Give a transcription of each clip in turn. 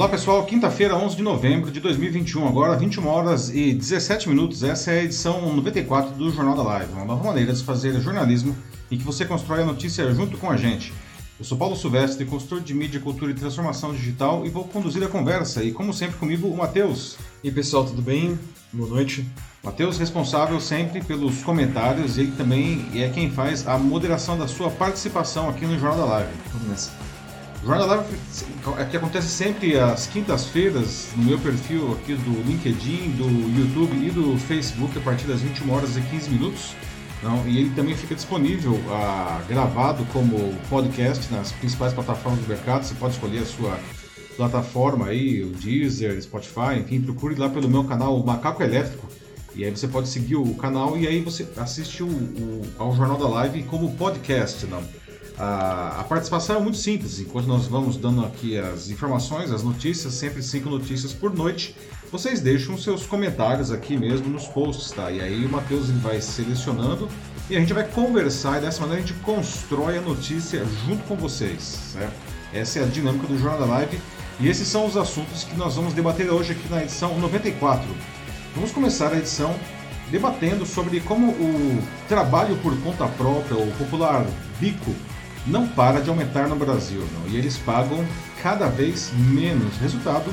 Olá pessoal, quinta-feira, 11 de novembro de 2021, agora 21 horas e 17 minutos. Essa é a edição 94 do Jornal da Live, uma nova maneira de fazer jornalismo em que você constrói a notícia junto com a gente. Eu sou Paulo Silvestre, consultor de mídia, cultura e transformação digital e vou conduzir a conversa. E como sempre comigo, o Matheus. E pessoal, tudo bem? Boa noite. Matheus, responsável sempre pelos comentários e ele também é quem faz a moderação da sua participação aqui no Jornal da Live. Vamos nessa. O Jornal da Live é que acontece sempre às quintas-feiras no meu perfil aqui do LinkedIn, do YouTube e do Facebook a partir das 21 horas e 15 minutos. Não, e ele também fica disponível ah, gravado como podcast nas principais plataformas do mercado. Você pode escolher a sua plataforma aí, o Deezer, Spotify, enfim, procure lá pelo meu canal Macaco Elétrico. E aí você pode seguir o canal e aí você assiste o, o ao Jornal da Live como podcast. Não? A, a, participação é muito simples. Enquanto nós vamos dando aqui as informações, as notícias, sempre cinco notícias por noite, vocês deixam seus comentários aqui mesmo nos posts, tá? E aí o Matheus vai selecionando e a gente vai conversar e dessa maneira a gente constrói a notícia junto com vocês, certo? Essa é a dinâmica do Jornal da Live e esses são os assuntos que nós vamos debater hoje aqui na edição 94. Vamos começar a edição debatendo sobre como o trabalho por conta própria, o popular bico, não para de aumentar no Brasil, não? e eles pagam cada vez menos. Resultado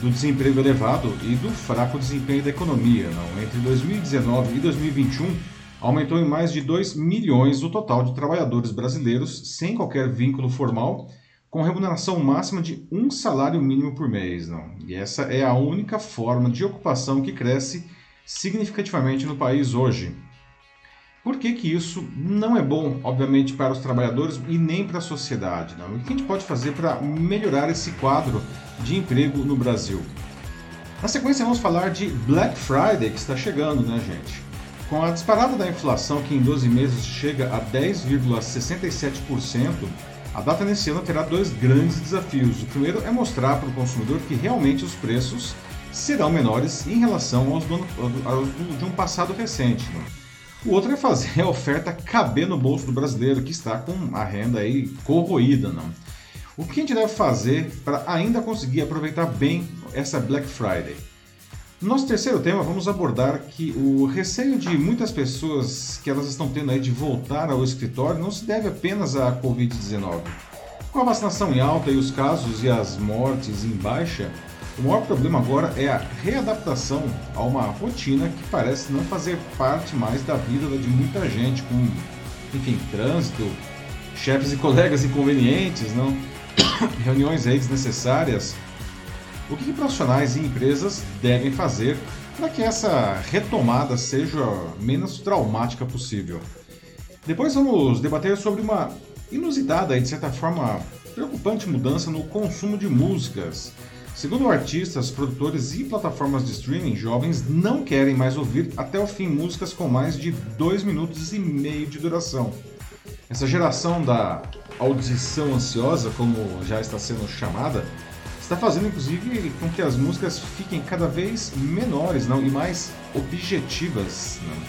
do desemprego elevado e do fraco desempenho da economia. Não? Entre 2019 e 2021, aumentou em mais de 2 milhões o total de trabalhadores brasileiros sem qualquer vínculo formal, com remuneração máxima de um salário mínimo por mês. Não? E essa é a única forma de ocupação que cresce significativamente no país hoje. Por que, que isso não é bom, obviamente, para os trabalhadores e nem para a sociedade? Não? O que a gente pode fazer para melhorar esse quadro de emprego no Brasil? Na sequência, vamos falar de Black Friday, que está chegando, né, gente? Com a disparada da inflação, que em 12 meses chega a 10,67%, a data nesse ano terá dois grandes desafios. O primeiro é mostrar para o consumidor que realmente os preços serão menores em relação aos, do, aos de um passado recente. Né? O outro é fazer a oferta caber no bolso do brasileiro que está com a renda aí corroída, não. O que a gente deve fazer para ainda conseguir aproveitar bem essa Black Friday? No nosso terceiro tema, vamos abordar que o receio de muitas pessoas que elas estão tendo aí de voltar ao escritório não se deve apenas à Covid-19. Com a vacinação em alta e os casos e as mortes em baixa, o maior problema agora é a readaptação a uma rotina que parece não fazer parte mais da vida de muita gente, com, enfim, trânsito, chefes e colegas inconvenientes, não? reuniões aí desnecessárias. O que, profissionais e empresas devem fazer para que essa retomada seja menos traumática possível? Depois vamos debater sobre uma inusitada e de certa forma preocupante mudança no consumo de músicas Segundo artistas, produtores e plataformas de streaming, jovens não querem mais ouvir até o fim músicas com mais de 2 minutos e meio de duração. Essa geração da audição ansiosa, como já está sendo chamada, está fazendo inclusive com que as músicas fiquem cada vez menores não? e mais objetivas. Não?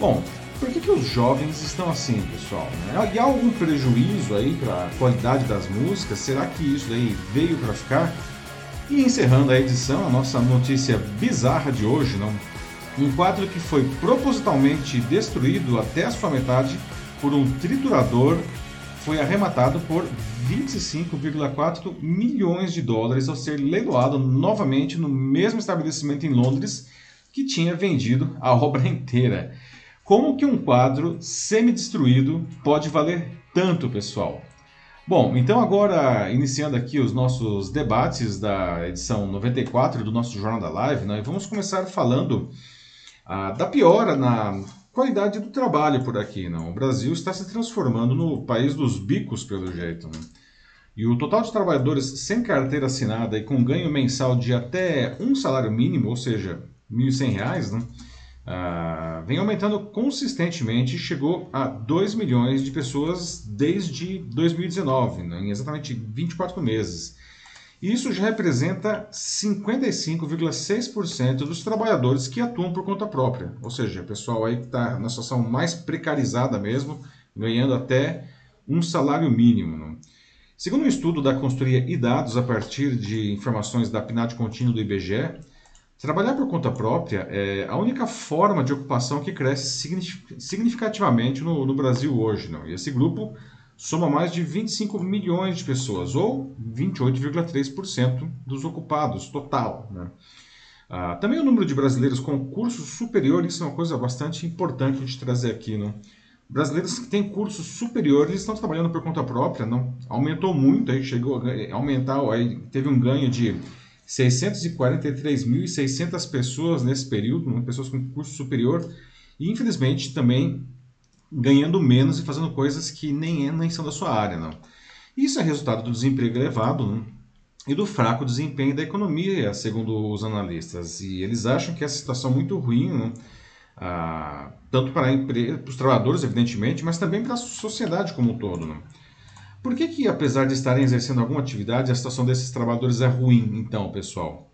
Bom, por que, que os jovens estão assim, pessoal? Né? E há algum prejuízo aí para a qualidade das músicas? Será que isso aí veio para ficar? E encerrando a edição, a nossa notícia bizarra de hoje, não? Um quadro que foi propositalmente destruído até a sua metade por um triturador foi arrematado por 25,4 milhões de dólares ao ser leiloado novamente no mesmo estabelecimento em Londres que tinha vendido a obra inteira. Como que um quadro semi-destruído pode valer tanto, pessoal? Bom, então agora iniciando aqui os nossos debates da edição 94 do nosso Jornal da Live, né, vamos começar falando ah, da piora na qualidade do trabalho por aqui. Não? O Brasil está se transformando no país dos bicos, pelo jeito. Né? E o total de trabalhadores sem carteira assinada e com ganho mensal de até um salário mínimo, ou seja, R$ 1.100, né? Uh, vem aumentando consistentemente e chegou a 2 milhões de pessoas desde 2019, né, em exatamente 24 meses. Isso já representa 55,6% dos trabalhadores que atuam por conta própria, ou seja, pessoal aí que está na situação mais precarizada mesmo, ganhando até um salário mínimo. Né? Segundo um estudo da consultoria e dados a partir de informações da PNAD contínua do IBGE, trabalhar por conta própria é a única forma de ocupação que cresce significativamente no, no Brasil hoje. Não? E esse grupo soma mais de 25 milhões de pessoas, ou 28,3% dos ocupados total. Né? Ah, também o número de brasileiros com curso superior, isso é uma coisa bastante importante gente trazer aqui. Não? Brasileiros que têm curso superior, eles estão trabalhando por conta própria, não aumentou muito, aí chegou a aumentar, aí teve um ganho de 643.600 pessoas nesse período, né? pessoas com curso superior, e infelizmente também ganhando menos e fazendo coisas que nem, é, nem são da sua área. Não. Isso é resultado do desemprego elevado né? e do fraco desempenho da economia, segundo os analistas. E eles acham que essa situação é muito ruim, né? ah, tanto para, para os trabalhadores, evidentemente, mas também para a sociedade como um todo. Né? Por que, que, apesar de estarem exercendo alguma atividade, a situação desses trabalhadores é ruim, então, pessoal?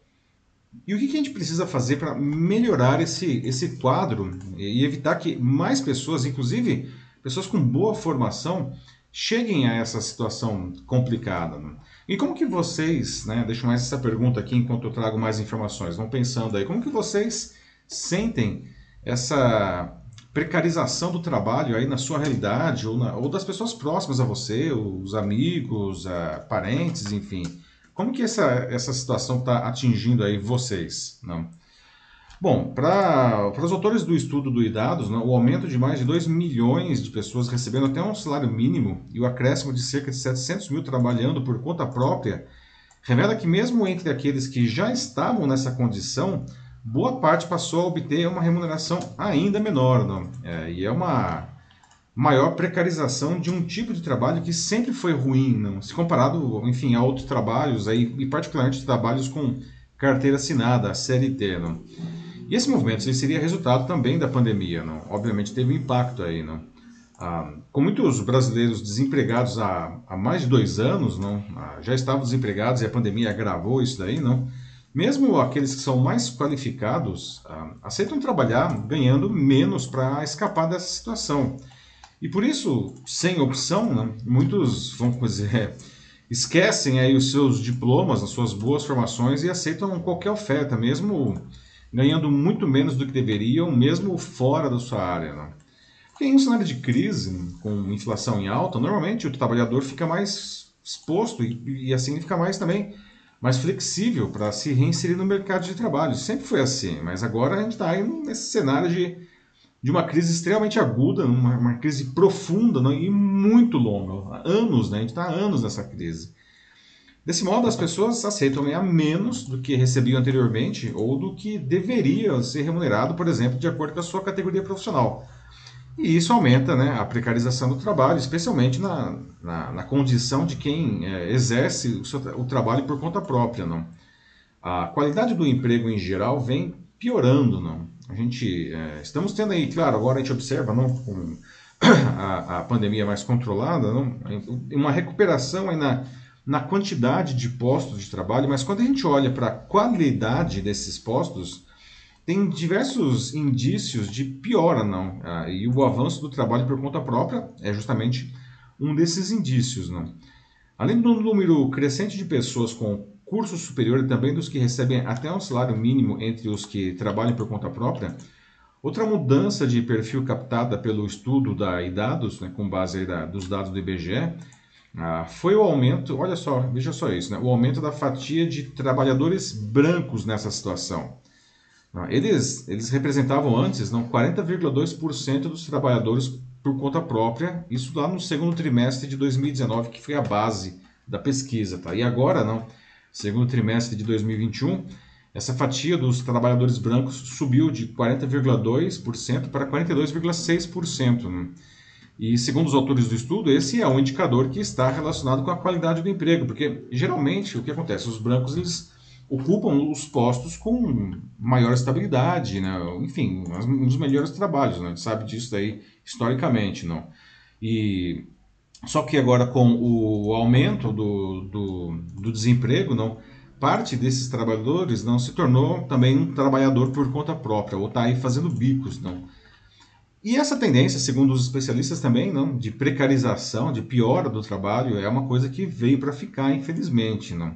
E o que, que a gente precisa fazer para melhorar esse, esse quadro e evitar que mais pessoas, inclusive pessoas com boa formação, cheguem a essa situação complicada? Né? E como que vocês, né, deixo mais essa pergunta aqui enquanto eu trago mais informações, vão pensando aí, como que vocês sentem essa precarização do trabalho aí na sua realidade ou, na, ou das pessoas próximas a você, os amigos, a, parentes, enfim. Como que essa, essa situação está atingindo aí vocês? Não? Bom, para os autores do estudo do IDADOS, o aumento de mais de 2 milhões de pessoas recebendo até um salário mínimo e o acréscimo de cerca de 700 mil trabalhando por conta própria revela que mesmo entre aqueles que já estavam nessa condição, boa parte passou a obter uma remuneração ainda menor. Não? É, e é uma maior precarização de um tipo de trabalho que sempre foi ruim, não? se comparado, enfim, a outros trabalhos, aí, e particularmente trabalhos com carteira assinada, a CLT. Não? E esse movimento seria resultado também da pandemia. Não? Obviamente teve um impacto aí. Não? Ah, com muitos brasileiros desempregados há, há mais de dois anos, não? Ah, já estavam desempregados e a pandemia agravou isso daí, não? Mesmo aqueles que são mais qualificados ah, aceitam trabalhar ganhando menos para escapar dessa situação. E por isso, sem opção, né, muitos, vamos dizer, esquecem aí os seus diplomas, as suas boas formações e aceitam qualquer oferta, mesmo ganhando muito menos do que deveriam, mesmo fora da sua área. Né? Porque em um cenário de crise, com inflação em alta, normalmente o trabalhador fica mais exposto e, e assim fica mais também mais flexível para se reinserir no mercado de trabalho. Sempre foi assim, mas agora a gente está nesse cenário de, de uma crise extremamente aguda, uma, uma crise profunda não, e muito longa. Anos, né? a gente está há anos nessa crise. Desse modo, as pessoas aceitam ganhar menos do que recebiam anteriormente ou do que deveria ser remunerado, por exemplo, de acordo com a sua categoria profissional. E isso aumenta né, a precarização do trabalho, especialmente na, na, na condição de quem é, exerce o, seu, o, trabalho por conta própria. Não? A qualidade do emprego em geral vem piorando. Não? A gente, é, estamos tendo aí, claro, agora a gente observa não, com a, a pandemia mais controlada, não, uma recuperação aí na, na quantidade de postos de trabalho, mas quando a gente olha para a qualidade desses postos, tem diversos indícios de piora, não. Ah, e o avanço do trabalho por conta própria é justamente um desses indícios, não. Além do número crescente de pessoas com curso superior e também dos que recebem até um salário mínimo entre os que trabalham por conta própria, outra mudança de perfil captada pelo estudo da IDADOS, né, com base da, dos dados do IBGE, ah, foi o aumento, olha só, veja só isso, né, o aumento da fatia de trabalhadores brancos nessa situação. Eles, eles representavam antes não 40,2% dos trabalhadores por conta própria, isso lá no segundo trimestre de 2019, que foi a base da pesquisa. Tá? E agora, não, segundo trimestre de 2021, essa fatia dos trabalhadores brancos subiu de 40,2% para 42,6%. Né? E segundo os autores do estudo, esse é um indicador que está relacionado com a qualidade do emprego, porque geralmente o que acontece, os brancos eles ocupam os postos com maior estabilidade, né? enfim, um dos melhores trabalhos, né? a gente sabe disso daí historicamente. Não? E, só que agora com o aumento do, do, do desemprego, não, parte desses trabalhadores não se tornou também um trabalhador por conta própria, ou está aí fazendo bicos. Não? E essa tendência, segundo os especialistas também, não, de precarização, de piora do trabalho, é uma coisa que veio para ficar, infelizmente, não.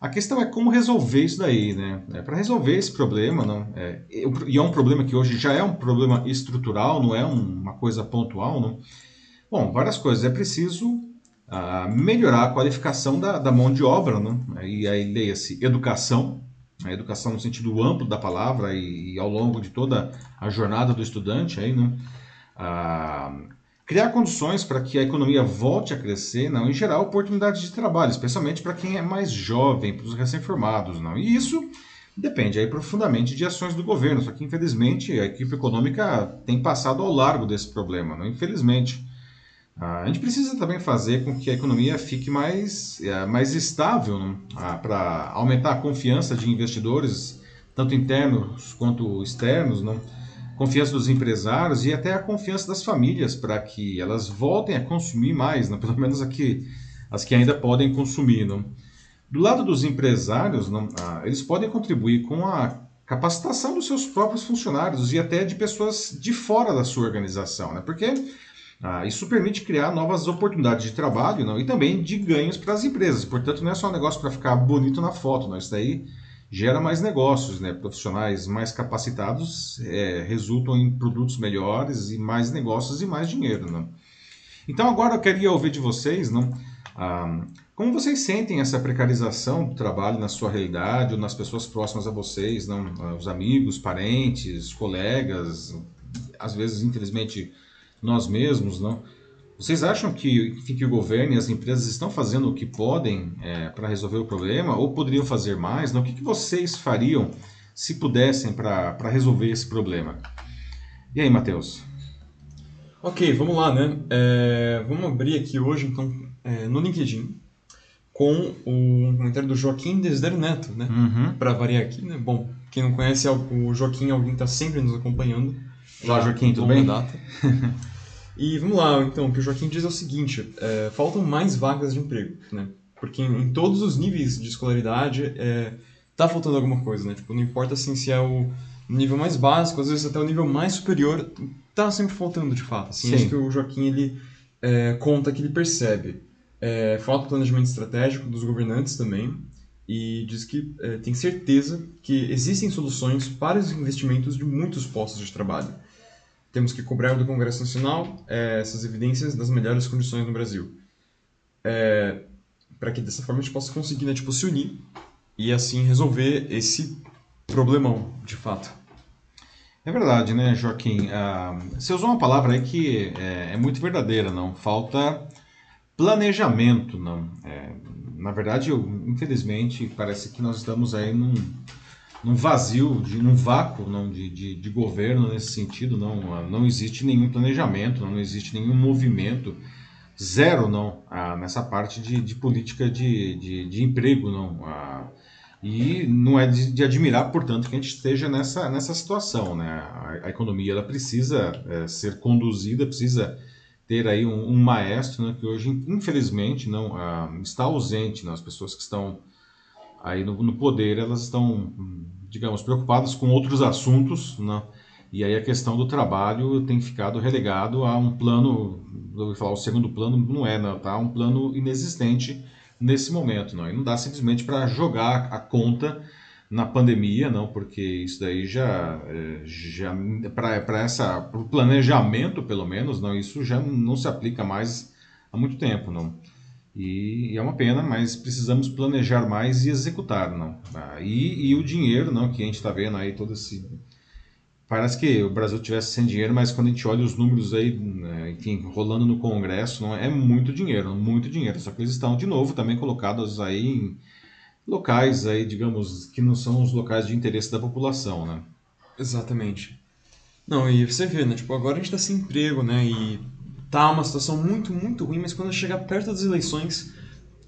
A questão é como resolver isso daí, né? É, para resolver esse problema, não, é, e é um problema que hoje já é um problema estrutural, não é uma coisa pontual, não. Bom, várias coisas. É preciso ah, melhorar a qualificação da, da, mão de obra, não? E aí leia-se educação, a educação no sentido amplo da palavra e, e, ao longo de toda a jornada do estudante, aí, não? Ah, criar condições para que a economia volte a crescer, não, e gerar oportunidades de trabalho, especialmente para quem é mais jovem, para os recém-formados, não. E isso depende aí profundamente de ações do governo, só que infelizmente a equipe econômica tem passado ao largo desse problema, não, infelizmente. A gente precisa também fazer com que a economia fique mais, é, mais estável para aumentar a confiança de investidores, tanto internos quanto externos, não? Confiança dos empresários e até a confiança das famílias para que elas voltem a consumir mais, né? pelo menos aqui, as que ainda podem consumir. Do lado dos empresários, ah, eles podem contribuir com a capacitação dos seus próprios funcionários e até de pessoas de fora da sua organização, né? porque ah, isso permite criar novas oportunidades de trabalho e também de ganhos para as empresas. Portanto, não é só um negócio para ficar bonito na foto, não. isso daí gera mais negócios, né? Profissionais mais capacitados é, resultam em produtos melhores e mais negócios e mais dinheiro, né? Então agora eu queria ouvir de vocês, não? Ah, como vocês sentem essa precarização do trabalho na sua realidade ou nas pessoas próximas a vocês, não? Ah, os amigos, parentes, colegas, às vezes, infelizmente, nós mesmos, não? Vocês acham que, que o governo e as empresas estão fazendo o que podem é, para resolver o problema ou poderiam fazer mais? Não? O que, que vocês fariam se pudessem para resolver esse problema? E aí, Matheus? Ok, vamos lá, né? É, vamos abrir aqui hoje, então, é, no LinkedIn, com o comentário do Joaquim Desiderio Neto, né? Uhum. Para variar aqui, né? Bom, quem não conhece, o Joaquim alguém está sempre nos acompanhando. Olá, Joaquim, tudo bem? Data. E vamos lá, então, o que o Joaquim diz é o seguinte: é, faltam mais vagas de emprego, né? Porque em, em todos os níveis de escolaridade é, tá faltando alguma coisa, né? Tipo, não importa assim se é o nível mais básico, às vezes até o nível mais superior, tá sempre faltando de fato. Assim, acho que o Joaquim ele é, conta que ele percebe. É, falta planejamento estratégico dos governantes também e diz que é, tem certeza que existem soluções para os investimentos de muitos postos de trabalho temos que cobrar do Congresso Nacional é, essas evidências das melhores condições no Brasil. É, para que dessa forma a gente possa conseguir né, tipo, se unir e assim resolver esse problemão, de fato. É verdade, né, Joaquim? Ah, você usou uma palavra aí que é, é muito verdadeira, não? Falta planejamento, não? É, na verdade, eu, infelizmente, parece que nós estamos aí num num vazio, de, num vácuo não, de, de, de, governo nesse sentido. Não, não existe nenhum planejamento, não, existe nenhum movimento, zero não, ah, nessa parte de, de política de, de, de emprego. não ah, E não é de, de, admirar, portanto, que a gente esteja nessa, nessa situação. Né? A, a economia ela precisa é, ser conduzida, precisa ter aí um, um maestro né, que hoje, infelizmente, não ah, está ausente. Né? As pessoas que estão aí no, no, poder elas estão, digamos, preocupadas com outros assuntos, né? E aí a questão do trabalho tem ficado relegado a um plano, eu vou falar o segundo plano, não é, não, tá? Um plano inexistente nesse momento, não. E não dá simplesmente para jogar a conta na pandemia, não, porque isso daí já, é, já para essa pro planejamento pelo menos, não, isso já não se aplica mais há muito tempo, não. E, é uma pena, mas precisamos planejar mais e executar, não. Ah, e, e, o dinheiro, não, que a gente está vendo aí todo esse parece que o Brasil tivesse sem dinheiro, mas quando a gente olha os números aí, né, enfim, rolando no Congresso, não é muito dinheiro, muito dinheiro. Só que eles estão de novo também colocados aí em locais aí, digamos, que não são os locais de interesse da população, né? Exatamente. Não, e você vê, né? Tipo, agora a gente está sem emprego, né? E tá uma situação muito, muito ruim, mas quando chegar perto das eleições,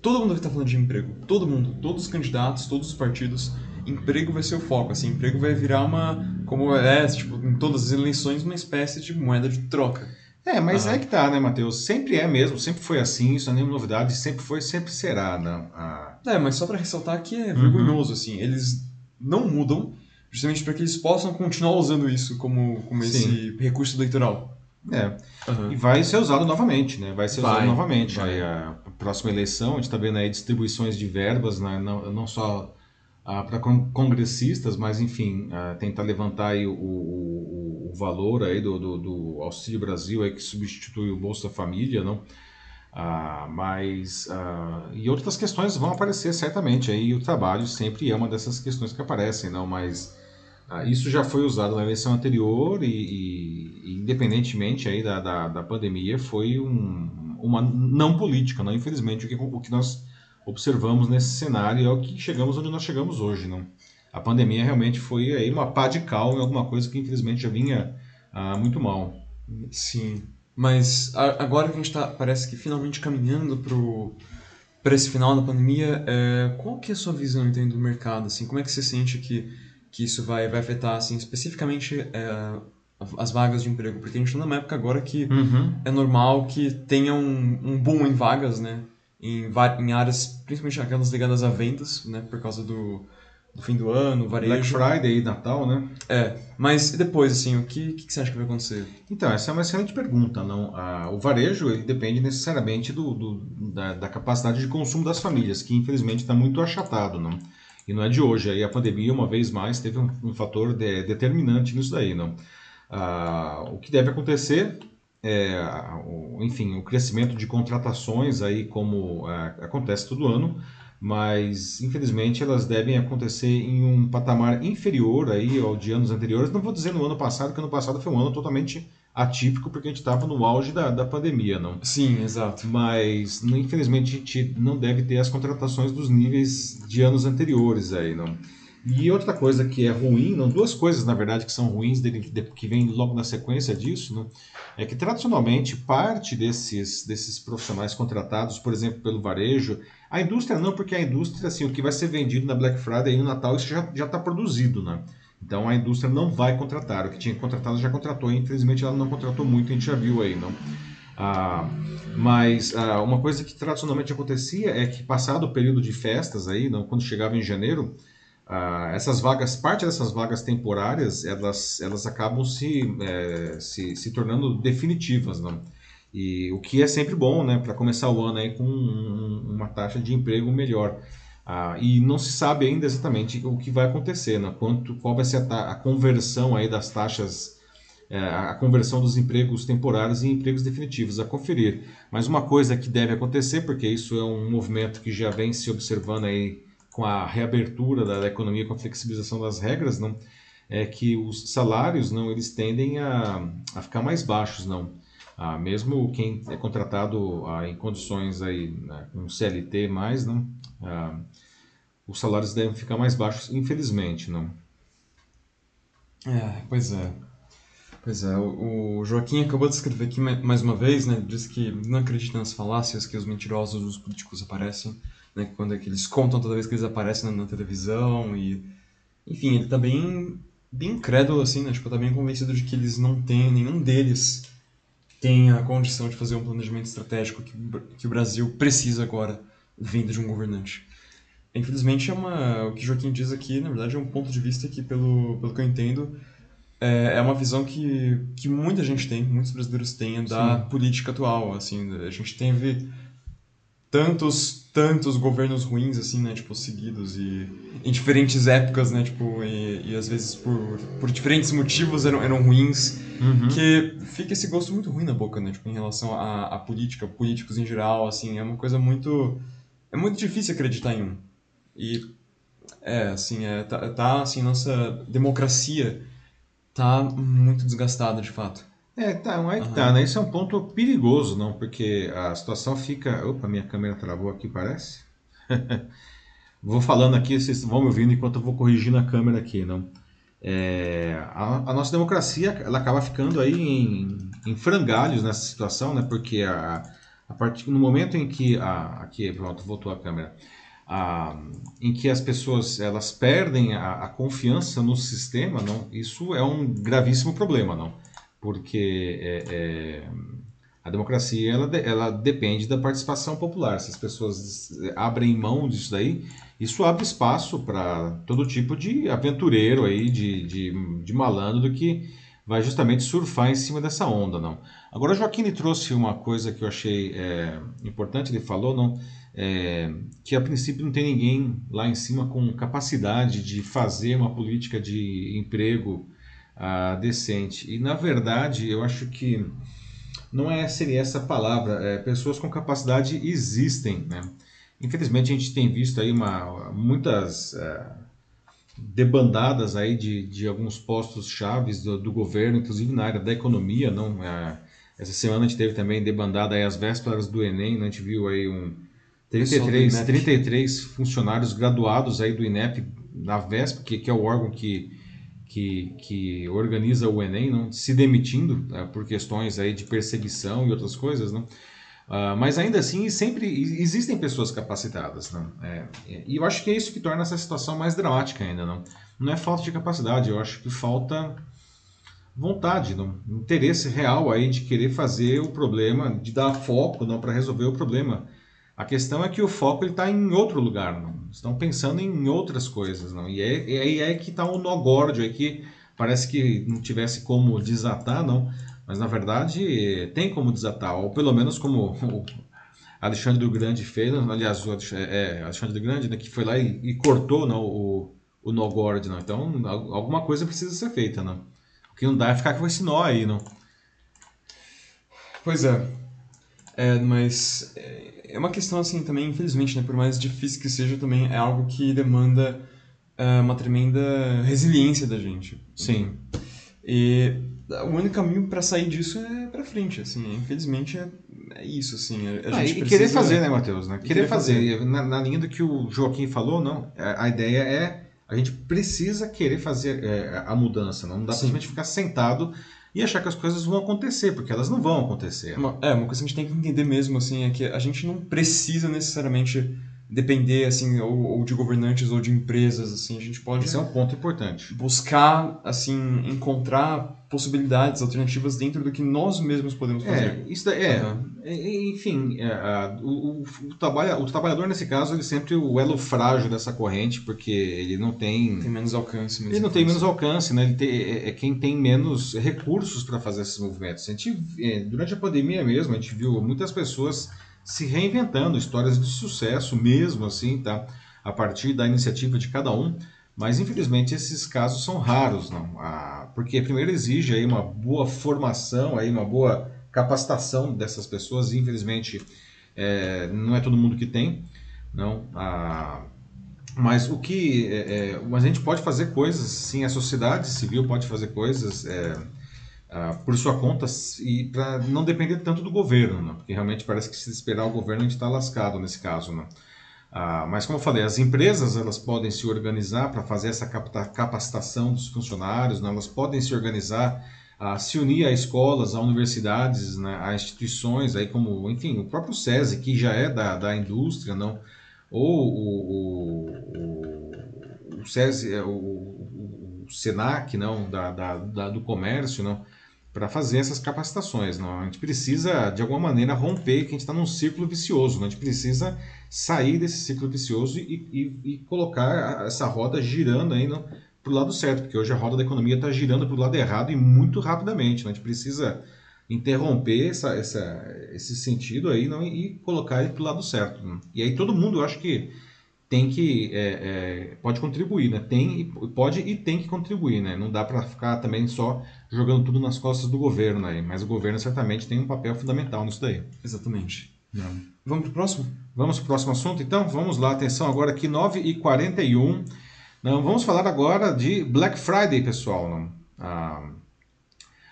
todo mundo vai estar falando de emprego. Todo mundo, todos os candidatos, todos os partidos, emprego vai ser o foco. Assim, emprego vai virar uma, como é, tipo, em todas as eleições, uma espécie de moeda de troca. É, mas é que tá, né, Matheus? Sempre é mesmo, sempre foi assim, isso não é nenhuma novidade, sempre foi, sempre será, né? Ah. É, mas só para ressaltar que é vergonhoso, uhum. assim, eles não mudam, justamente para que eles possam continuar usando isso como, como esse recurso eleitoral. É. Uhum. E vai ser usado novamente, né? Vai ser vai, usado novamente. Vai. A próxima eleição, a gente está vendo aí distribuições de verbas, né? não, não só ah, para congressistas, mas enfim, ah, tentar levantar aí o, o, o valor aí do, do, do, Auxílio Brasil aí que substitui o Bolsa Família, não? Ah, mas ah, e outras questões vão aparecer certamente aí o trabalho sempre é uma dessas questões que aparecem, não? Mas isso já foi usado na eleição anterior e, e independentemente aí da, da, da pandemia foi um, uma não política, não infelizmente o que, o que nós observamos nesse cenário é o que chegamos onde nós chegamos hoje, não? A pandemia realmente foi aí uma pá de cal em alguma coisa que infelizmente já vinha ah, muito mal. Sim, mas agora que a gente está, parece que finalmente caminhando para esse final da pandemia, é, qual que é a sua visão então, do mercado? Assim, como é que você sente que, que isso vai, vai afetar assim, especificamente é, as vagas de emprego? Porque a gente está numa época agora que uhum. é normal que tenha um, um boom em vagas, né? em, em áreas, principalmente aquelas ligadas a vendas, né? Por causa do, do fim do ano, varejo. Black Friday e Natal, né? É, mas depois, assim, o que, que você acha que vai acontecer? Então, essa é uma excelente pergunta. não ah, O varejo, ele depende necessariamente do, do da, da, capacidade de consumo das famílias, que infelizmente está muito achatado, não? E não é de hoje. Aí a pandemia, uma vez mais, teve um, um fator de, determinante nisso daí, não? Ah, o que deve acontecer é, o, enfim, o crescimento de contratações aí como é, acontece todo ano, mas infelizmente elas devem acontecer em um patamar inferior aí ao de anos anteriores. Não vou dizer no ano passado, porque ano passado foi um ano totalmente atípico, porque a gente estava no auge da, da pandemia, não? Sim, exato. Mas infelizmente a gente não deve ter as contratações dos níveis de anos anteriores aí, não? E outra coisa que é ruim, não, duas coisas na verdade que são ruins dele, que vem logo na sequência disso, né, é que tradicionalmente parte desses, desses profissionais contratados, por exemplo, pelo varejo, a indústria não, porque a indústria, assim, o que vai ser vendido na Black Friday e no Natal, isso já está produzido, né? Então a indústria não vai contratar. O que tinha contratado já contratou, e, infelizmente ela não contratou muito, a gente já viu aí, não? Ah, mas ah, uma coisa que tradicionalmente acontecia é que passado o período de festas aí, não, quando chegava em janeiro, ah, essas vagas, parte dessas vagas temporárias, elas, elas acabam se, é, se, se tornando definitivas, não? E o que é sempre bom, né, para começar o ano aí com um, uma taxa de emprego melhor. Ah, e não se sabe ainda exatamente o que vai acontecer, né? Quanto, qual vai ser a, a conversão aí das taxas, é, a conversão dos empregos temporários em empregos definitivos, a conferir. Mas uma coisa que deve acontecer, porque isso é um movimento que já vem se observando aí com a reabertura da, economia, com a flexibilização das regras, não, é que os salários não eles tendem a, a ficar mais baixos, não. Ah, mesmo quem é contratado ah, em condições aí né, com CLT mais, não, ah, os salários devem ficar mais baixos, infelizmente, não. É, pois é. Pois é, o, Joaquim acabou de escrever aqui mais uma vez, né? Diz que não acredita nas falácias que os mentirosos dos políticos aparecem né? Quando é que eles contam toda vez que eles aparecem na, na televisão e... Enfim, ele tá bem, bem incrédulo, assim, né? Tipo, tá bem convencido de que eles não têm, nenhum deles tem a condição de fazer um planejamento estratégico que, que o Brasil precisa agora, vindo de um governante. Infelizmente, é uma, o que Joaquim diz aqui, na verdade, é um ponto de vista que, pelo, pelo que eu entendo, é, é uma visão que, que muita gente tem, muitos brasileiros têm da Sim. política atual. Assim, a gente teve tantos tantos governos ruins assim né tipo seguidos e em diferentes épocas né tipo e, e às vezes por, por diferentes motivos eram, eram ruins. Uhum. que fica esse gosto muito ruim na boca né tipo em relação à, à política políticos em geral assim é uma coisa muito é muito difícil acreditar em um. E é assim é tá, tá assim nossa democracia tá muito desgastada de fato é, tá, um aí que tá, né? Isso é um ponto perigoso, não? Porque a situação fica. Opa, minha câmera travou aqui, parece. vou falando aqui, vocês vão me ouvindo enquanto eu vou corrigindo a câmera aqui, não? É, a, a, nossa democracia ela acaba ficando aí em, em frangalhos nessa situação, né? Porque a, a partir no momento em que a, aqui pronto voltou a câmera, a, em que as pessoas elas perdem a, a confiança no sistema, não? Isso é um gravíssimo problema, não? Porque é, é, A democracia ela, ela depende da participação popular. Se as pessoas abrem mão disso daí, isso abre espaço para todo tipo de aventureiro aí, de, de, de malandro que vai justamente surfar em cima dessa onda, não. Agora, Joaquim trouxe uma coisa que eu achei é, importante, ele falou, não, é, que a princípio não tem ninguém lá em cima com capacidade de fazer uma política de emprego ah, decente. E, na verdade, eu acho que não é seria essa palavra, é, pessoas com capacidade existem, né? Infelizmente, a gente tem visto aí uma, muitas... É, debandadas aí de, de alguns postos chaves do, do, governo, inclusive na área da economia, não? É, essa semana a gente teve também debandada aí as vésperas do Enem, né? a gente viu aí um 33, 33 funcionários graduados aí do INEP na véspera, que, que é o órgão que, que, que organiza o Enem, não? se demitindo é, por questões aí de perseguição e outras coisas, não? Uh, mas ainda assim, sempre existem pessoas capacitadas. Não? É, é, e eu acho que é isso que torna essa situação mais dramática ainda. Não, não é falta de capacidade, eu acho que falta vontade, não? interesse real aí de querer fazer o problema, de dar foco não para resolver o problema. A questão é que o foco está em outro lugar, não? Estão pensando em outras coisas. Não? E aí é, é, que está o nó gordo, é que parece que não tivesse como desatar, não mas na verdade tem como desatar, ou pelo menos como o Alexandre do Grande fez, aliás, o é, Alexandre do Grande, né, que foi lá e, e cortou não, o, o Nogord. Não. Então, alguma coisa precisa ser feita. Não. O que não dá é ficar com esse nó aí. Não. Pois é. É, mas é, é uma questão assim também, infelizmente, né, por mais difícil que seja, também é algo que demanda é, uma tremenda resiliência da gente. Sim. E o único caminho para sair disso é para frente, assim, infelizmente é, é isso, assim. A, ah, gente e precisa... querer fazer, né, Matheus? Né? Querer, querer fazer. fazer. Na, na, linha do que o Joaquim falou, não. A, a ideia é a gente precisa querer fazer é, a mudança, não, não dá Sim. simplesmente ficar sentado e achar que as coisas vão acontecer, porque elas não vão acontecer. Uma, é, uma coisa que a gente tem que entender mesmo, assim, é que a gente não precisa necessariamente depender assim ou, ou, de governantes ou de empresas assim a gente pode esse é um ponto importante. buscar assim encontrar possibilidades alternativas dentro do que nós mesmos podemos fazer. é isso é, uhum. é enfim é, o, o, o, trabalha, o trabalhador nesse caso ele sempre é o elo frágil dessa corrente porque ele não tem tem menos alcance ele não tem menos alcance né? Ele tem, é, é quem tem menos recursos para fazer esses movimentos. A gente é, durante a pandemia mesmo a gente viu muitas pessoas se reinventando, histórias de sucesso mesmo assim, tá? A partir da iniciativa de cada um. Mas infelizmente esses casos são raros, não? Ah, porque primeiro exige aí uma boa formação, aí uma boa capacitação dessas pessoas. Infelizmente é, não é todo mundo que tem, não. Ah, mas o que, é, é, mas a gente pode fazer coisas, sim. A sociedade civil pode fazer coisas. É, uh, por sua conta e para não depender tanto do governo, né? porque realmente parece que se esperar o governo a gente está lascado nesse caso. Né? Uh, mas como eu falei, as empresas elas podem se organizar para fazer essa capacitação dos funcionários, né? elas podem se organizar a se unir a escolas, a universidades, né, a instituições, aí como, enfim, o próprio SESI, que já é da, da indústria, não, ou o, o, o, SESI, o, o, o SENAC, não, da, da, da, do comércio, não, para fazer essas capacitações. Não? A gente precisa, de alguma maneira, romper que a gente está num círculo vicioso. Não? A gente precisa sair desse ciclo vicioso e, e, e colocar essa roda girando aí para o lado certo, porque hoje a roda da economia está girando para o lado errado e muito rapidamente. Não? A gente precisa interromper essa, essa, esse sentido aí não? e colocar ele para o lado certo. Não? E aí todo mundo, eu acho que tem que é, é, pode contribuir, né? Tem pode e tem que contribuir, né? Não dá para ficar também só jogando tudo nas costas do governo aí, mas o governo certamente tem um papel fundamental nisso daí. Exatamente. Não. Vamos para o próximo? Vamos para o próximo assunto, então? Vamos lá, atenção agora aqui, 9h41. Não, vamos falar agora de Black Friday, pessoal. Não? Ah,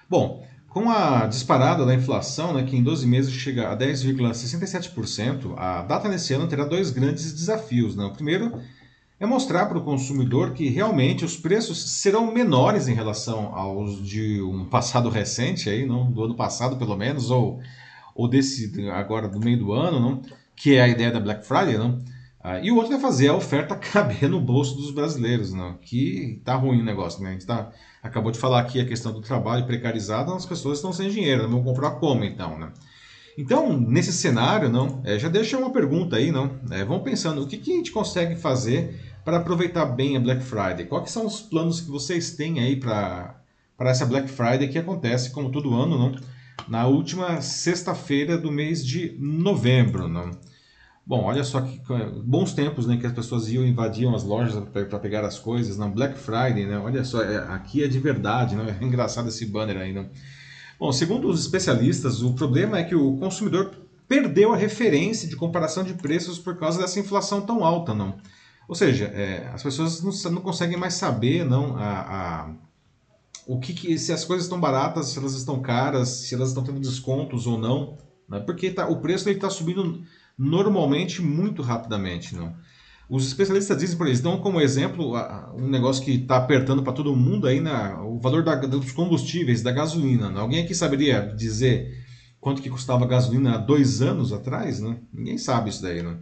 bom, com a disparada da inflação, né, que em 12 meses chega a 10,67%, a data nesse ano terá dois grandes desafios. Né? O primeiro é mostrar para o consumidor que realmente os preços serão menores em relação aos de um passado recente, aí, não, do ano passado pelo menos, ou, ou desse agora do meio do ano, não? que é a ideia da Black Friday. Não? Ah, e o outro é fazer a oferta caber no bolso dos brasileiros, não? que está ruim o negócio. Né? A gente tá, acabou de falar aqui a questão do trabalho precarizado, as pessoas estão sem dinheiro, não vão comprar como então? Né? Então, nesse cenário, não, é, já deixa uma pergunta aí, não? É, vamos pensando, o que, que a gente consegue fazer para aproveitar bem a Black Friday? Quais são os planos que vocês têm aí para essa Black Friday que acontece, como todo ano, não? na última sexta-feira do mês de novembro? Não? Bom, olha só que bons tempos né, que as pessoas iam invadiam as lojas para pegar as coisas, na Black Friday, né? Olha só, é, aqui é de verdade, né? É engraçado esse banner aí, não? Bom, segundo os especialistas, o problema é que o consumidor perdeu a referência de comparação de preços por causa dessa inflação tão alta, não? Ou seja, é, as pessoas não, não, conseguem mais saber, não, a, a, o que, que, se as coisas estão baratas, se elas estão caras, se elas estão tendo descontos ou não, né? porque tá, o preço está subindo normalmente muito rapidamente, não? Os especialistas dizem, por exemplo, dão como exemplo um negócio que está apertando para todo mundo aí, na, o valor da, dos combustíveis, da gasolina. Né? Alguém aqui saberia dizer quanto que custava a gasolina há dois anos atrás? Né? Ninguém sabe isso daí. Né?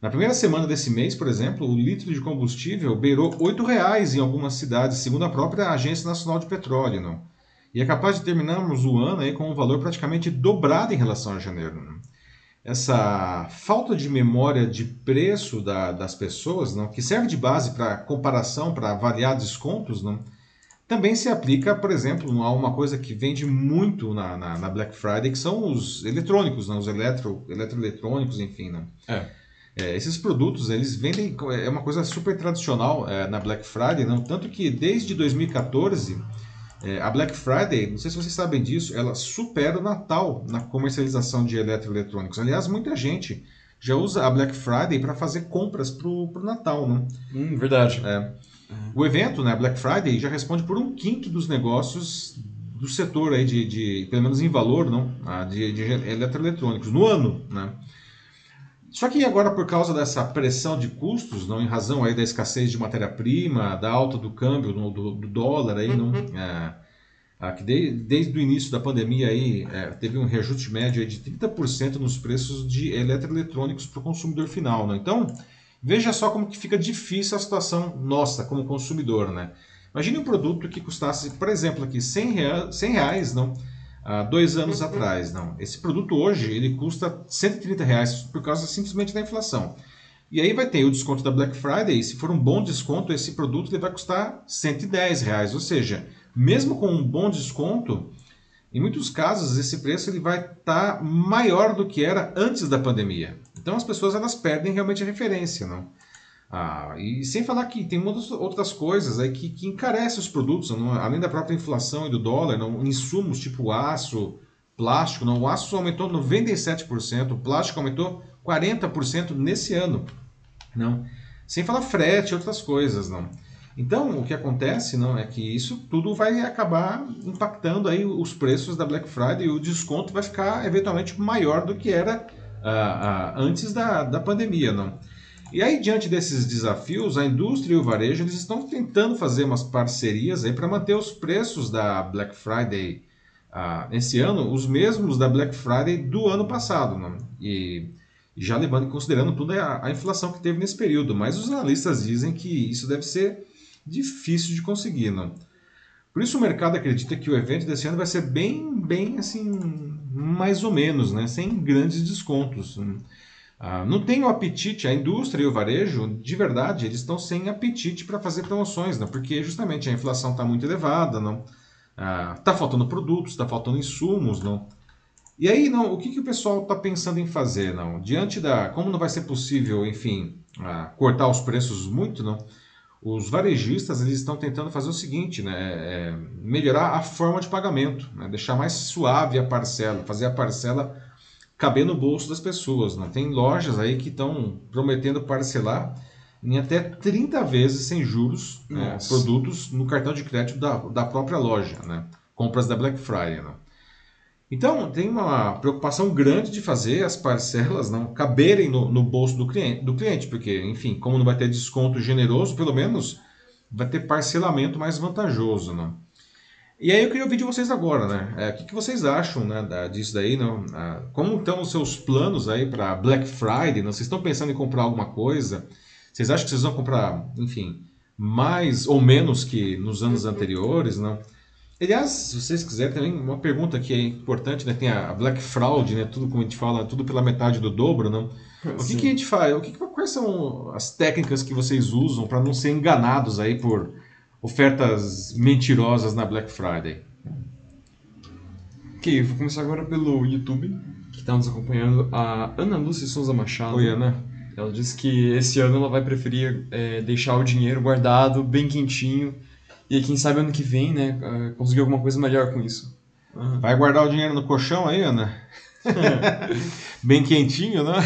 Na primeira semana desse mês, por exemplo, o litro de combustível beirou R$ reais em algumas cidades, segundo a própria Agência Nacional de Petróleo. Não? E é capaz de terminarmos o ano aí com um valor praticamente dobrado em relação a janeiro. Essa falta de memória de preço da, das pessoas, não, que serve de base para comparação, para avaliar descontos, não, também se aplica, por exemplo, a uma coisa que vende muito na, na, na Black Friday, que são os eletrônicos, não, os eletro, eletroeletrônicos, enfim. Não. É. É, esses produtos, eles vendem, é uma coisa super tradicional é, na Black Friday, não, tanto que desde 2014 é, a Black Friday, não sei se vocês sabem disso, ela supera o Natal na comercialização de eletroeletrônicos. Aliás, muita gente já usa a Black Friday para fazer compras para o Natal, né? Hum, verdade. É. O evento, né, Black Friday, já responde por um quinto dos negócios do setor aí de, de pelo menos em valor, não, ah, de, de eletroeletrônicos no ano, né? Só que agora, por causa dessa pressão de custos, não, em razão aí da escassez de matéria-prima, da alta do câmbio, do, do dólar, aí, não, é, que de, desde o início da pandemia aí, é, teve um reajuste médio de 30% nos preços de eletroeletrônicos para o consumidor final. Não? Então, veja só como que fica difícil a situação nossa como consumidor. Né? Imagine um produto que custasse, por exemplo, aqui 100 reais, 100 reais não? Há dois anos atrás. Não, esse produto hoje ele custa 130 reais por causa simplesmente da inflação. E aí vai ter o desconto da Black Friday. Se for um bom desconto, esse produto ele vai custar 110 reais. Ou seja, mesmo com um bom desconto, em muitos casos esse preço ele vai estar tá maior do que era antes da pandemia. Então as pessoas elas perdem realmente a referência, não? Ah, e sem falar que tem muitas outras coisas aí que, que encarecem os produtos, não, além da própria inflação e do dólar, não, insumos tipo aço, plástico, não, o aço aumentou 97%, o plástico aumentou 40% nesse ano, não, sem falar frete e outras coisas, não. Então, o que acontece não é que isso tudo vai acabar impactando aí os preços da Black Friday e o desconto vai ficar eventualmente maior do que era ah, ah, antes da, da pandemia, não. E aí, diante desses desafios, a indústria e o varejo eles estão tentando fazer umas parcerias aí para manter os preços da Black Friday uh, esse ano os mesmos da Black Friday do ano passado. Né? E já levando considerando toda a, a, inflação que teve nesse período. Mas os analistas dizem que isso deve ser difícil de conseguir. Não? Por isso o mercado acredita que o evento desse ano vai ser bem, bem assim, mais ou menos, né? sem grandes descontos. Né? Ah, não tem o apetite, a indústria e o varejo, de verdade, eles estão sem apetite para fazer promoções, não? porque justamente a inflação está muito elevada, não? Está ah, faltando produtos, está faltando insumos, não? E aí, não, o que, que o pessoal está pensando em fazer, não? Diante da, como não vai ser possível, enfim, ah, cortar os preços muito, não? Os varejistas eles estão tentando fazer o seguinte, né? É, é melhorar a forma de pagamento, né? deixar mais suave a parcela, fazer a parcela caber no bolso das pessoas. Né? Tem lojas aí que estão prometendo parcelar em até 30 vezes sem juros né, produtos no cartão de crédito da, da própria loja, né? compras da Black Friday. Né? Então, tem uma preocupação grande de fazer as parcelas não caberem no, no bolso do cliente, do cliente, porque, enfim, como não vai ter desconto generoso, pelo menos vai ter parcelamento mais vantajoso. Né? E aí eu queria ouvir de vocês agora, né? É, o que, que, vocês acham né, disso daí? Não? Ah, como estão os seus planos aí para Black Friday? Não? Vocês estão pensando em comprar alguma coisa? Vocês acham que vocês vão comprar, enfim, mais ou menos que nos anos anteriores? Não? Aliás, se vocês quiserem também, uma pergunta que é importante, né? Tem a Black Fraud, né? Tudo como a gente fala, tudo pela metade do dobro, não? O que, que a gente faz? O que, quais são as técnicas que vocês usam para não ser enganados aí por ofertas mentirosas na Black Friday? Ok, vou começar agora pelo YouTube, que está nos acompanhando, a Ana Lúcia Souza Machado. Oi, Ana. Ela disse que esse ano ela vai preferir é, deixar o dinheiro guardado, bem quentinho, e quem sabe ano que vem, né, é, conseguir alguma coisa melhor com isso. Uhum. Vai guardar o dinheiro no colchão aí, Ana? bem quentinho, né?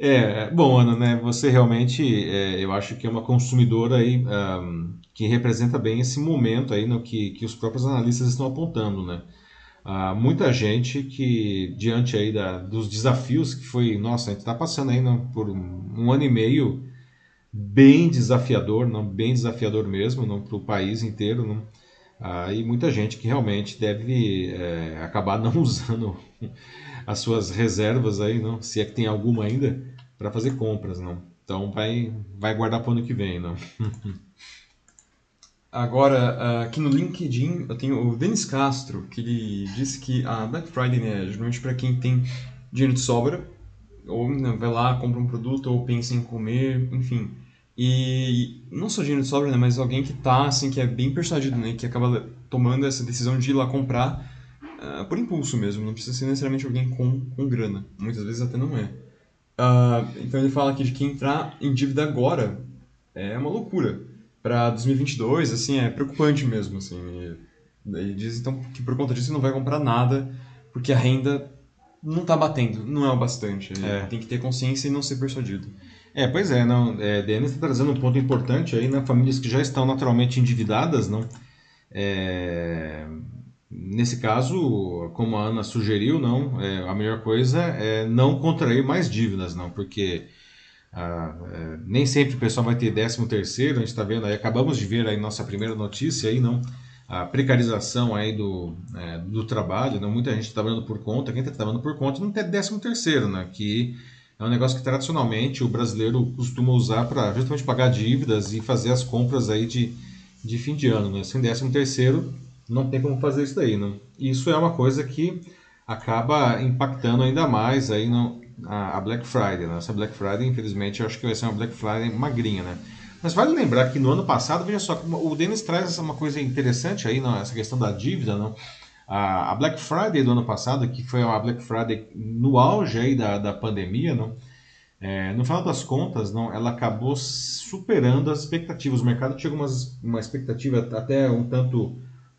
É, bom, Ana, né, você realmente, é, eu acho que é uma consumidora aí um, que representa bem esse momento aí no que, que os próprios analistas estão apontando, né? Uh, muita gente que, diante aí da, dos desafios que foi, nossa, a gente está passando aí não, por um, um, ano e meio bem desafiador, não bem desafiador mesmo, não para o país inteiro, não. Uh, e muita gente que realmente deve é, acabar não usando as suas reservas aí, não, se é que tem alguma ainda, para fazer compras, não. Então vai, vai guardar para o ano que vem, não. Agora, aqui no LinkedIn, eu tenho o Denis Castro, que ele disse que a Black Friday né, é geralmente para quem tem dinheiro de sobra, ou né, vai lá, compra um produto, ou pensa em comer, enfim. E não só dinheiro de sobra, né, mas alguém que tá, assim, que é bem persuadido, né, que acaba tomando essa decisão de ir lá comprar uh, por impulso mesmo, não precisa ser necessariamente alguém com, com grana, muitas vezes até não é. Uh, então ele fala aqui de que entrar em dívida agora é uma loucura para 2022, assim, é preocupante mesmo, assim. E, diz então que por conta disso não vai comprar nada, porque a renda não está batendo, não é o bastante. É. Tem que ter consciência e não ser persuadido. É, pois é, não, é, está trazendo um ponto importante aí, né, famílias que já estão naturalmente endividadas, não? É, nesse caso, como a Ana sugeriu, não, é, a melhor coisa é não contrair mais dívidas, não, porque ah, é, nem sempre o pessoal vai ter 13 terceiro, a gente está vendo aí, acabamos de ver aí nossa primeira notícia aí, não? A precarização aí do, é, do trabalho, não? muita gente está trabalhando por conta, quem está trabalhando por conta não tem 13 terceiro, né? Que é um negócio que tradicionalmente o brasileiro costuma usar para justamente pagar dívidas e fazer as compras aí de, de fim de ano, né? Sem 13 terceiro não tem como fazer isso daí, não? Isso é uma coisa que acaba impactando ainda mais aí no, a, Black Friday. Né? Essa Black Friday, infelizmente, eu acho que vai ser uma Black Friday magrinha, né? Mas vale lembrar que no ano passado, veja só, o Denis traz uma coisa interessante aí, não, essa questão da dívida, não? A, a Black Friday do ano passado, que foi uma Black Friday no auge aí da, da pandemia, não? É, no final das contas, não, ela acabou superando as expectativas. O mercado tinha uma expectativa até um tanto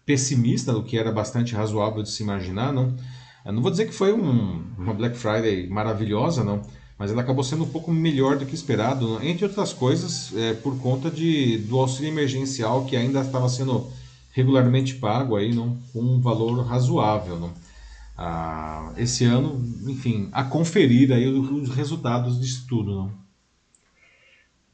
pessimista, o que era bastante razoável de se imaginar, não? Eu não vou dizer que foi um, uma Black Friday maravilhosa, não, mas ela acabou sendo um pouco melhor do que esperado, entre outras coisas, é, por conta de, do auxílio emergencial que ainda estava sendo regularmente pago aí, não, com um valor razoável. Não. Ah, esse ano, enfim, a conferir aí os resultados disso tudo. Não.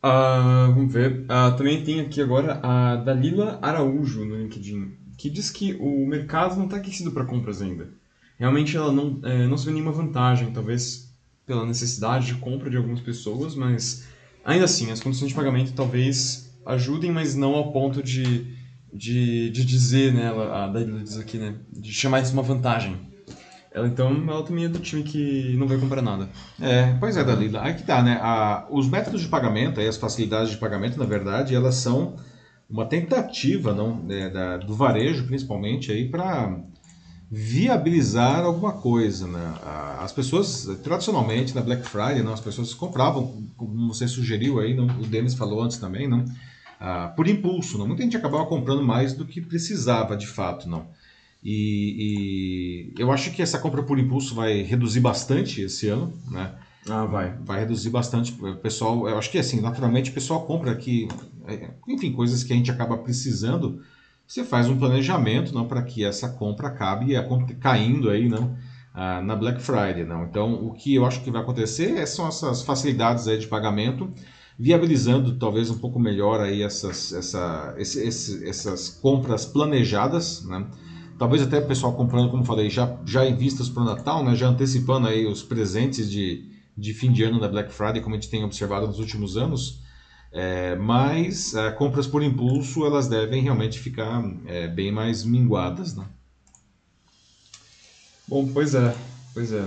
Ah, vamos ver. Ah, também tem aqui agora a Dalila Araújo no LinkedIn, que diz que o mercado não está aquecido para compras ainda realmente ela não, é, não se vê nenhuma vantagem, talvez pela necessidade de compra de algumas pessoas, mas ainda assim, as condições de pagamento talvez ajudem, mas não ao ponto de, de, de dizer, né, ela, a Dalila diz aqui, né, de chamar isso uma vantagem. Ela, então, ela também é do time que não vai comprar nada. É, pois é, Dalila. Aí que tá, né? A, os métodos de pagamento, aí as facilidades de pagamento, na verdade, elas são uma tentativa não, é, da, do varejo, principalmente, aí para viabilizar alguma coisa. Né? As pessoas, tradicionalmente, na Black Friday, não, as pessoas compravam, como você sugeriu aí, não, o Denis falou antes também, não, ah, por impulso. Não? Muita gente acabava comprando mais do que precisava de fato. não. E, e eu acho que essa compra por impulso vai reduzir bastante esse ano. Né? Ah, vai. Vai reduzir bastante. O pessoal, eu acho que assim, naturalmente o pessoal compra aqui, enfim, coisas que a gente acaba precisando. Você faz um planejamento não para que essa compra acabe caindo aí não ah, na Black Friday não então o que eu acho que vai acontecer é, são essas facilidades aí de pagamento viabilizando talvez um pouco melhor aí essas essa, esse, esse, essas compras planejadas né. Talvez até o pessoal comprando como falei já já em vistas para o Natal né já antecipando aí os presentes de de fim de ano da Black Friday como a gente tem observado nos últimos anos É, mas é, compras por impulso elas devem realmente ficar é, bem mais minguadas, né? Bom, pois é, pois é.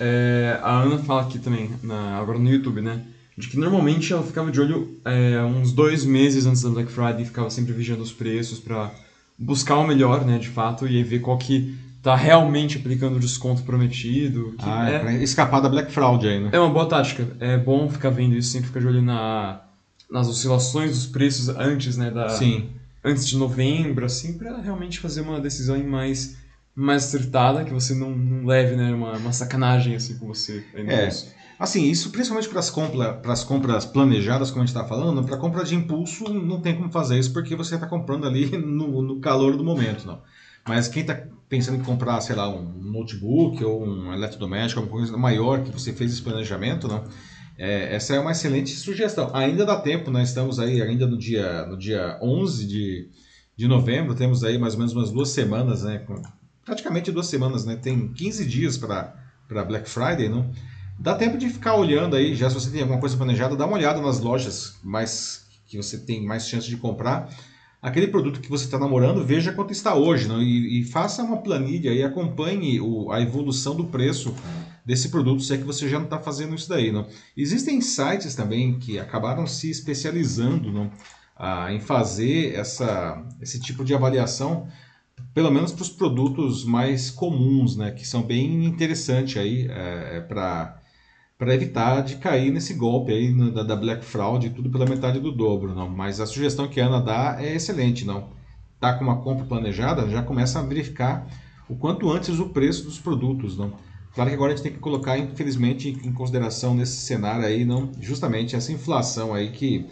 é a Ana fala aqui também, na, agora no YouTube, né? De que normalmente ela ficava de olho é, uns dois meses antes da Black Friday, ficava sempre vigiando os preços para buscar o melhor, né, de fato, e ver qual que tá realmente aplicando o desconto prometido. ah, é, é pra escapar da Black Fraud aí, né? É uma boa tática. É bom ficar vendo isso, sempre ficar de olho na, nas oscilações dos preços antes, né, da... Sim. Antes de novembro, assim, para realmente fazer uma decisão mais, mais acertada, que você não, não leve, né, uma, uma sacanagem, assim, com você. Aí no é. Assim, isso principalmente para as compras, compras planejadas, como a gente está falando, para compra de impulso não tem como fazer isso porque você está comprando ali no, no calor do momento, não. Mas quem está pensando em comprar, sei lá, um notebook ou um eletrodoméstico, alguma coisa maior que você fez esse planejamento, não? É, essa é uma excelente sugestão. Ainda dá tempo, nós estamos aí ainda no dia, no dia 11 de, de novembro, temos aí mais ou menos umas duas semanas, né? Praticamente duas semanas, né? Tem 15 dias para Black Friday, não? Dá tempo de ficar olhando aí, já se você tem alguma coisa planejada, dá uma olhada nas lojas mais que você tem mais chance de comprar. Aquele produto que você está namorando, veja quanto está hoje não? E, e faça uma planilha e acompanhe o, a evolução do preço desse produto, se é que você já não está fazendo isso daí. Não? Existem sites também que acabaram se especializando não? Ah, em fazer essa, esse tipo de avaliação pelo menos para os produtos mais comuns, né, que são bem interessantes aí é, é para para evitar de cair nesse golpe aí no, da, da, Black Fraud e tudo pela metade do dobro, não. Mas a sugestão que a Ana dá é excelente, não. Tá com uma compra planejada, já começa a verificar o quanto antes o preço dos produtos, não. Claro que agora a gente tem que colocar, infelizmente, em consideração nesse cenário aí, não, justamente essa inflação aí que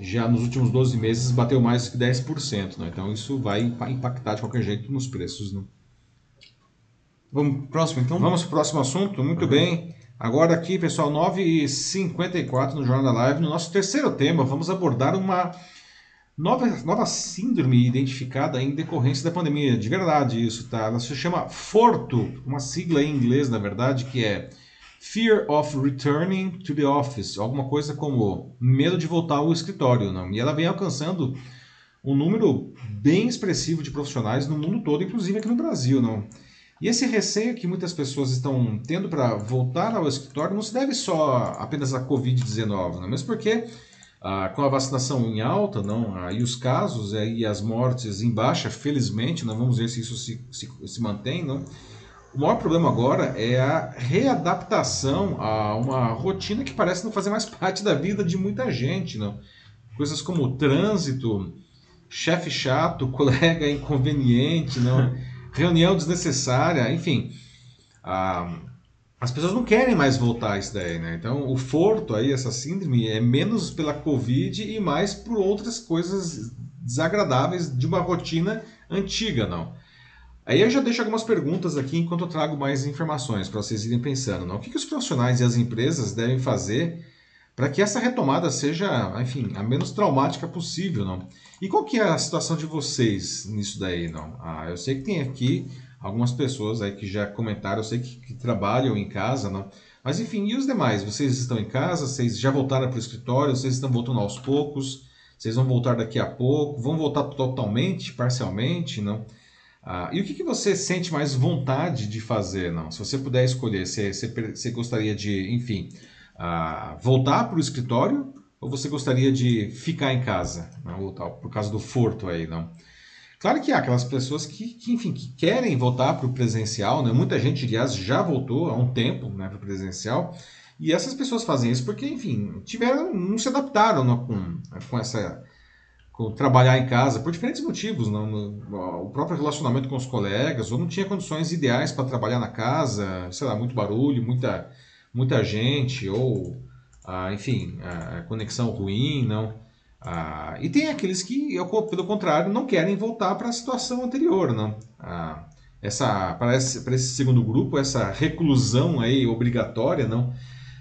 já nos últimos 12 meses bateu mais que 10%, não. Então isso vai impactar de qualquer jeito nos preços, não. Vamos próximo então? Vamos para o próximo assunto, muito uhum. bem. Agora aqui, pessoal, 9h54 no Jornal da Live. No nosso terceiro tema, vamos abordar uma nova, nova síndrome identificada em decorrência da pandemia. De verdade isso, tá? Ela se chama FORTO, uma sigla em inglês, na verdade, que é Fear of Returning to the Office. Alguma coisa como medo de voltar ao escritório, não? E ela vem alcançando um número bem expressivo de profissionais no mundo todo, inclusive aqui no Brasil, não? E esse receio que muitas pessoas estão tendo para voltar ao escritório não se deve só apenas à Covid-19, não? mesmo porque ah, com a vacinação em alta não, e os casos e as mortes em baixa, felizmente, não vamos ver se isso se, se, se mantém, não? O maior problema agora é a readaptação a uma rotina que parece não fazer mais parte da vida de muita gente, não? Coisas como trânsito, chefe chato, colega inconveniente, não? Reunião desnecessária, enfim. Ah, as pessoas não querem mais voltar a isso daí, né? Então, o forto aí, essa síndrome, é menos pela Covid e mais por outras coisas desagradáveis de uma rotina antiga, não. Aí eu já deixo algumas perguntas aqui enquanto eu trago mais informações para vocês irem pensando. Não? O que, que os profissionais e as empresas devem fazer para que essa retomada seja, enfim, a menos traumática possível, não? E qual que é a situação de vocês nisso daí, não? Ah, eu sei que tem aqui algumas pessoas aí que já comentaram, eu sei que, que trabalham em casa, não? Mas enfim, e os demais? Vocês estão em casa? Vocês já voltaram para o escritório? Vocês estão voltando aos poucos? Vocês vão voltar daqui a pouco? Vão voltar totalmente, parcialmente, não? Ah, e o que, que você sente mais vontade de fazer, não? Se você puder escolher, você, você, você gostaria de, enfim, ah, voltar para o escritório ou você gostaria de ficar em casa, não, por causa do furto aí, não? Claro que há aquelas pessoas que, que enfim, que querem voltar para o presencial, né? Muita gente, aliás, já voltou há um tempo né, para o presencial. E essas pessoas fazem isso porque, enfim, tiveram, não se adaptaram não, com, com essa com trabalhar em casa por diferentes motivos, não, no, o próprio relacionamento com os colegas, ou não tinha condições ideais para trabalhar na casa, sei lá, muito barulho, muita muita gente, ou ah, enfim, a conexão ruim, não. Ah, e tem aqueles que, pelo contrário, não querem voltar para a situação anterior, não. Ah, essa, para esse, para esse segundo grupo, essa reclusão aí obrigatória, não,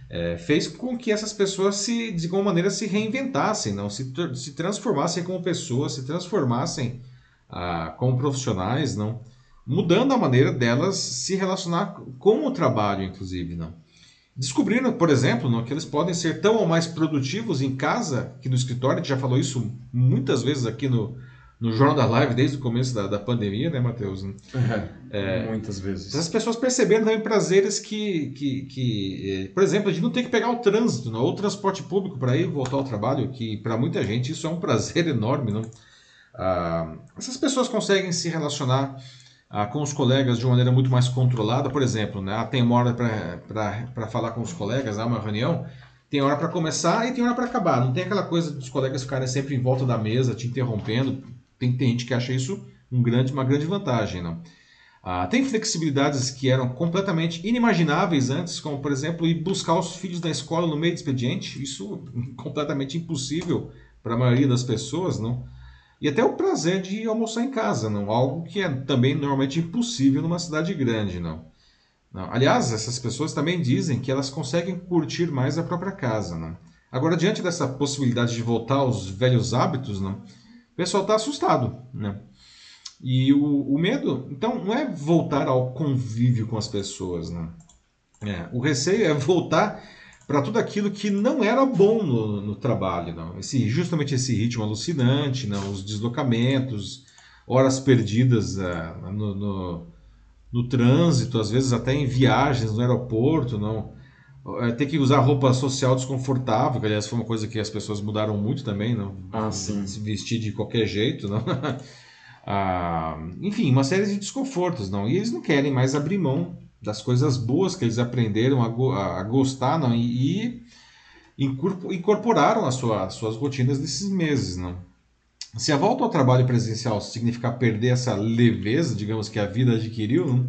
é, fez com que essas pessoas se, de alguma maneira se reinventassem, não, se, se transformassem como pessoas, se transformassem ah, como profissionais, não, mudando a maneira delas se relacionar com o trabalho, inclusive, não. Descobriram, por exemplo, que eles podem ser tão ou mais produtivos em casa que no escritório. A gente já falou isso muitas vezes aqui no, no Jornal da Live desde o começo da, da pandemia, né, Matheus? É, muitas vezes. As pessoas perceberam também prazeres que, que, que eh, por exemplo, de não ter que pegar o trânsito não, ou o transporte público para ir voltar ao trabalho, que para muita gente isso é um prazer enorme. Não? Ah, essas pessoas conseguem se relacionar ah, com os colegas de uma maneira muito mais controlada. Por exemplo, né, ah, tem uma hora para falar com os colegas, há uma reunião, tem hora para começar e tem hora para acabar. Não tem aquela coisa dos colegas ficarem sempre em volta da mesa, te interrompendo. Tem, tem gente que acha isso um grande, uma grande vantagem. Não? Ah, tem flexibilidades que eram completamente inimagináveis antes, como, por exemplo, ir buscar os filhos da escola no meio do expediente. Isso completamente impossível para a maioria das pessoas, não? E até o prazer de almoçar em casa, não? Algo que é também normalmente impossível numa cidade grande, não? não? Aliás, essas pessoas também dizem que elas conseguem curtir mais a própria casa, não? Agora, diante dessa possibilidade de voltar aos velhos hábitos, não? O pessoal está assustado, né? E o, o, medo, então, não é voltar ao convívio com as pessoas, né? É, o receio é voltar para tudo aquilo que não era bom no, no, trabalho, não. Esse, justamente esse ritmo alucinante, não, os deslocamentos, horas perdidas uh, no, no, no, trânsito, às vezes até em viagens no aeroporto, não. Uh, ter que usar roupa social desconfortável, que aliás foi uma coisa que as pessoas mudaram muito também, não. Ah, sim. Se vestir de qualquer jeito, não. ah, enfim, uma série de desconfortos, não. E eles não querem mais abrir mão das coisas boas que eles aprenderam a, a gostar não? e, e incorporaram as sua, suas rotinas nesses meses. Não? Se a volta ao trabalho presencial significar perder essa leveza, digamos, que a vida adquiriu, não?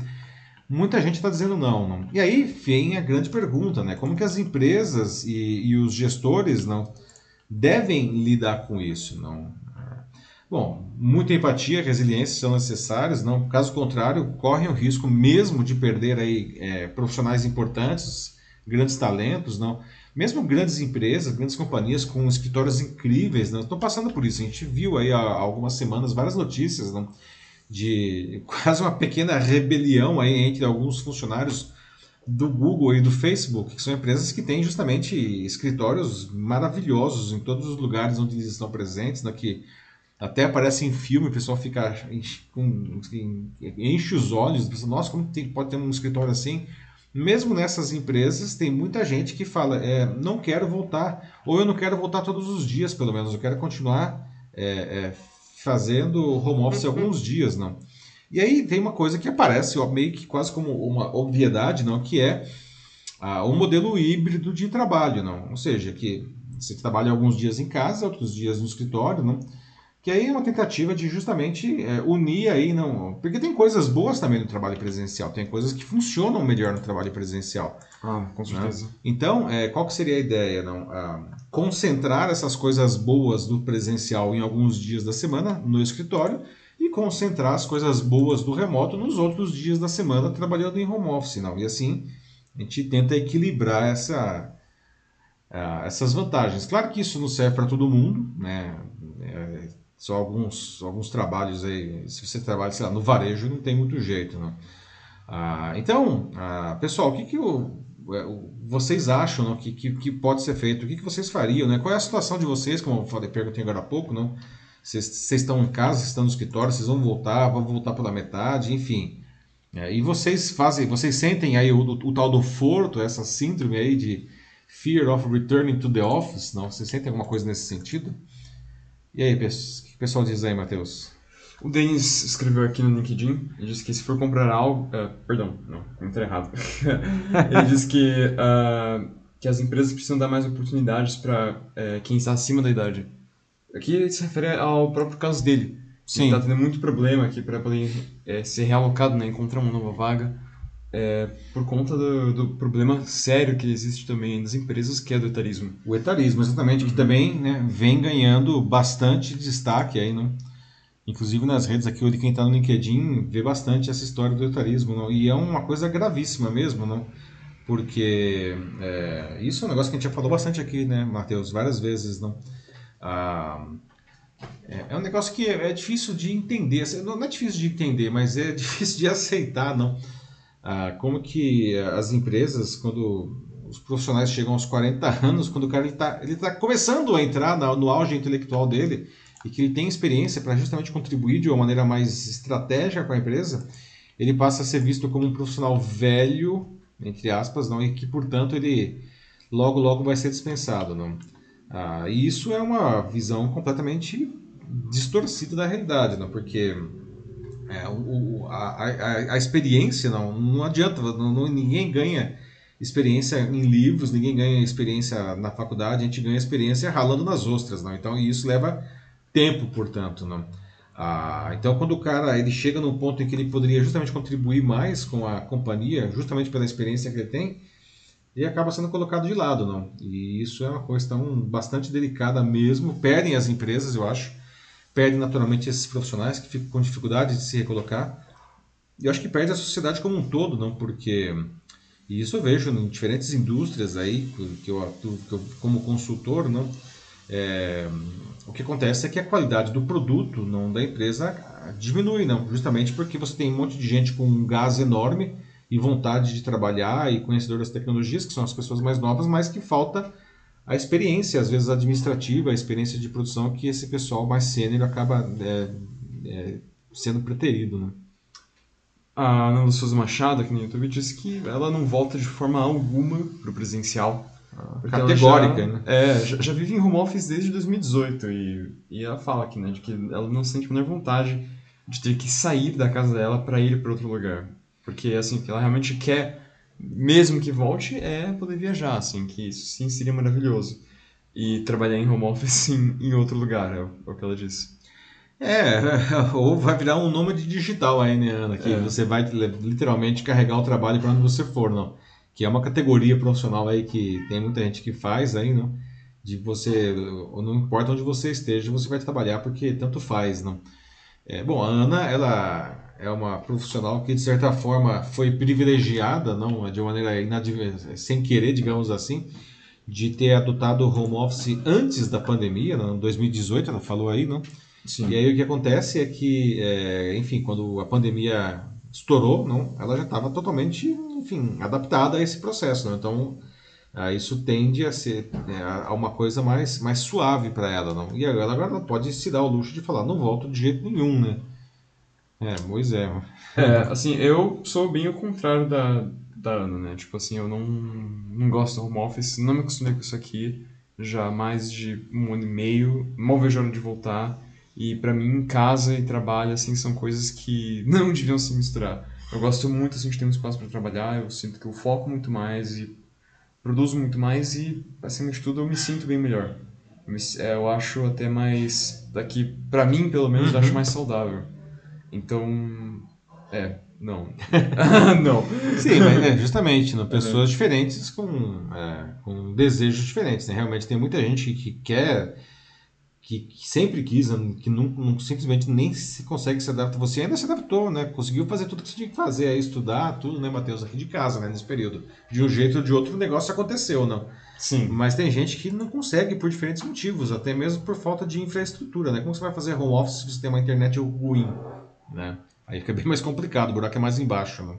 muita gente está dizendo não, não. E aí vem a grande pergunta, né? Como que as empresas e, e os gestores não devem lidar com isso, não? Bom, muita empatia, resiliência são necessárias, não? Caso contrário, correm o risco mesmo de perder aí é, profissionais importantes, grandes talentos, não? Mesmo grandes empresas, grandes companhias com escritórios incríveis, não estão passando por isso. A gente viu aí há algumas semanas várias notícias, não? De quase uma pequena rebelião aí entre alguns funcionários do Google e do Facebook, que são empresas que têm justamente escritórios maravilhosos em todos os lugares onde eles estão presentes, né, que até aparece em filme, o pessoal fica com, enche os olhos, pensa, nossa, como tem, pode ter um escritório assim? Mesmo nessas empresas, tem muita gente que fala, é, não quero voltar, ou eu não quero voltar todos os dias, pelo menos, eu quero continuar é, é, fazendo home office alguns dias, não. E aí tem uma coisa que aparece ó, meio que quase como uma obviedade, não, que é ah, um modelo híbrido de trabalho, não. Ou seja, que você trabalha alguns dias em casa, outros dias no escritório, não que aí é uma tentativa de justamente é, unir aí, não, porque tem coisas boas também no trabalho presencial, tem coisas que funcionam melhor no trabalho presencial. Ah, com né? certeza. Né? Então, é, qual que seria a ideia? Não? Ah, concentrar essas coisas boas do presencial em alguns dias da semana no escritório e concentrar as coisas boas do remoto nos outros dias da semana trabalhando em home office. Não? E assim, a gente tenta equilibrar essa, ah, essas vantagens. Claro que isso não serve para todo mundo, né? Só alguns, alguns trabalhos aí. Se você trabalha, sei lá, no varejo, não tem muito jeito, não. Ah, então, ah, pessoal, o que, que o, é, vocês acham não, que, que, que, pode ser feito? O que, que vocês fariam? Né? Qual é a situação de vocês, como eu falei, perguntei agora há pouco, não? Vocês, vocês estão em casa, vocês estão no escritório, vocês vão voltar, vão voltar pela metade, enfim. É, e vocês fazem, vocês sentem aí o, o, o, tal do forto, essa síndrome aí de fear of returning to the office, não? Vocês sentem alguma coisa nesse sentido? E aí, pessoal? Pessoal diz aí, Matheus? O Denis escreveu aqui no LinkedIn, ele disse que se for comprar algo... Uh, perdão, não, entrei errado. ele disse que, uh, que as empresas precisam dar mais oportunidades para uh, eh, quem está acima da idade. Aqui ele se refere ao próprio caso dele. Sim. Ele está tendo muito problema aqui para poder ser realocado, né, encontrar uma nova vaga é, por conta do, do, problema sério que existe também nas empresas, que é do etarismo. O etarismo, exatamente, que uhum. também né, vem ganhando bastante destaque aí, né? Inclusive nas redes aqui, quem está no LinkedIn vê bastante essa história do etarismo, não? e é uma coisa gravíssima mesmo, não? porque é, isso é um negócio que a gente já falou bastante aqui, né, Matheus, várias vezes, não? Ah, é, é, um negócio que é, é, difícil de entender, assim, não é difícil de entender, mas é difícil de aceitar, não? Ah, como que as empresas, quando os profissionais chegam aos 40 anos, quando o cara está ele tá começando a entrar no, auge intelectual dele e que ele tem experiência para justamente contribuir de uma maneira mais estratégica com a empresa, ele passa a ser visto como um profissional velho, entre aspas, não, e que, portanto, ele logo, logo vai ser dispensado. Não? Ah, e isso é uma visão completamente distorcida da realidade, não? porque é, o, a, a, a, experiência não, não adianta, não, ninguém ganha experiência em livros, ninguém ganha experiência na faculdade, a gente ganha experiência ralando nas ostras, não? Então isso leva tempo, portanto, não. Ah, então quando o cara ele chega num ponto em que ele poderia justamente contribuir mais com a companhia, justamente pela experiência que ele tem, ele acaba sendo colocado de lado, não. E isso é uma questão bastante delicada mesmo. Perdem as empresas, eu acho perde naturalmente esses profissionais que ficam com dificuldade de se recolocar. E eu acho que perde a sociedade como um todo, não? Porque e isso eu vejo em diferentes indústrias aí que eu atuo que eu, como consultor, não? É, o que acontece é que a qualidade do produto, não da empresa, diminui, não, justamente porque você tem um monte de gente com um gás enorme e vontade de trabalhar e conhecedor das tecnologias, que são as pessoas mais novas, mas que falta a experiência, às vezes administrativa, a experiência de produção que esse pessoal mais sênior acaba é, é, sendo preterido. Né? A Ana Souza Machado, aqui no YouTube, disse que ela não volta de forma alguma para o presencial. Categórica, já, né? É, já, já, vive em home office desde 2018 e, e ela fala aqui, né, de que ela não sente a menor vontade de ter que sair da casa dela para ir para outro lugar. Porque, assim, ela realmente quer mesmo que volte, é poder viajar, assim, que isso sim seria maravilhoso. E trabalhar em home office sim, em outro lugar, é o, é que ela disse. É, ou vai virar um nômade digital aí, né, Ana? Que é. você vai literalmente carregar o trabalho para onde você for, não? Que é uma categoria profissional aí que tem muita gente que faz aí, não? De você, não importa onde você esteja, você vai trabalhar porque tanto faz, não? É, bom, a Ana, ela é uma profissional que de certa forma foi privilegiada, não de maneira sem querer, digamos assim, de ter adotado o home office antes da pandemia, em 2018, ela falou aí, não? Sim. E aí o que acontece é que, é, enfim, quando a pandemia estourou, não, ela já estava totalmente, enfim, adaptada a esse processo, não? Então ah, isso tende a ser é, a uma coisa mais, mais suave para ela, não? E agora ela pode se dar o luxo de falar, não volto de jeito nenhum, né? É, Moisés. É, assim, eu sou bem o contrário da, da Ana, né? Tipo assim, eu não, não gosto do home office, não me acostumei com isso aqui já há mais de um ano e meio, mal vejo a hora de voltar. E para mim, casa e trabalho, assim, são coisas que não deviam se misturar. Eu gosto muito, assim, de ter um espaço para trabalhar, eu sinto que eu foco muito mais e produzo muito mais e, acima de tudo, eu me sinto bem melhor. Eu, me, é, eu acho até mais, daqui, para mim, pelo menos, uhum. acho mais saudável. Então, é, não. não. Sim, mas é, justamente, né, pessoas diferentes com, é, com desejos diferentes. Né? Realmente tem muita gente que quer, que, que sempre quis, né, que não, não, simplesmente nem se consegue se adaptar. Você ainda se adaptou, né? Conseguiu fazer tudo que você tinha que fazer, é estudar, tudo, né, Matheus, aqui de casa, né, nesse período. De um jeito ou de outro o negócio aconteceu, não. Sim. Mas tem gente que não consegue por diferentes motivos, até mesmo por falta de infraestrutura, né? Como você vai fazer home office se você tem uma internet ruim? Né? Aí fica bem mais complicado, o buraco é mais embaixo, né?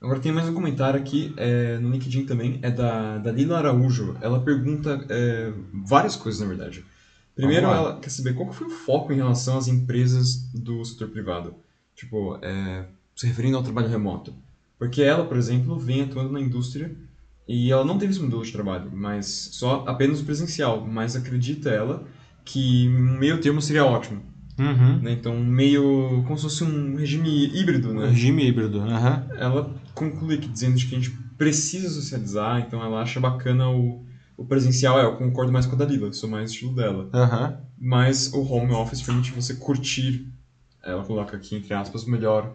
Agora tem mais um comentário aqui é, no LinkedIn também, é da, da Lila Araújo. Ela pergunta é, várias coisas, na verdade. Primeiro, ela quer saber qual foi o foco em relação às empresas do setor privado. Tipo, é, se referindo ao trabalho remoto. Porque ela, por exemplo, vem atuando na indústria e ela não teve esse modelo de trabalho, mas só apenas o presencial. Mas acredita ela que meio termo seria ótimo. Uhum. Né? Então, meio como se fosse um regime híbrido. Né? Um regime híbrido, uhum. Ela conclui aqui dizendo que a gente precisa socializar, então ela acha bacana o, o presencial. É, eu concordo mais com a Dalila, sou mais estilo dela. Uhum. Mas o home office permite você curtir, ela coloca aqui entre aspas, melhor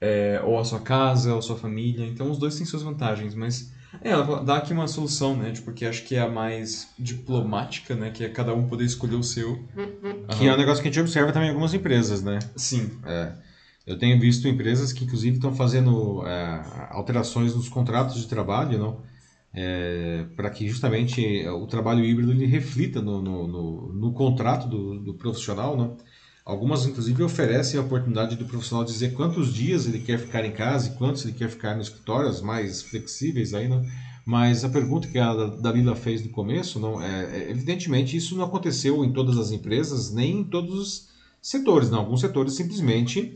é, ou a sua casa, ou a sua família. Então, os dois têm suas vantagens, mas é, ela dá aqui uma solução, né? Tipo, que acho que é a mais diplomática, né? Que é cada um poder escolher o seu. Que uhum. é um negócio que a gente observa também em algumas empresas, né? Sim. É. Eu tenho visto empresas que, inclusive, estão fazendo é, alterações nos contratos de trabalho, não? É, para que justamente o trabalho híbrido ele reflita no, no, no, no contrato do, do, profissional, não? Algumas, inclusive, oferecem a oportunidade do profissional dizer quantos dias ele quer ficar em casa e quantos ele quer ficar no escritório, as mais flexíveis aí, né? Mas a pergunta que a Dalila fez no começo, não, é, é, evidentemente isso não aconteceu em todas as empresas, nem em todos os setores. Não. Alguns setores simplesmente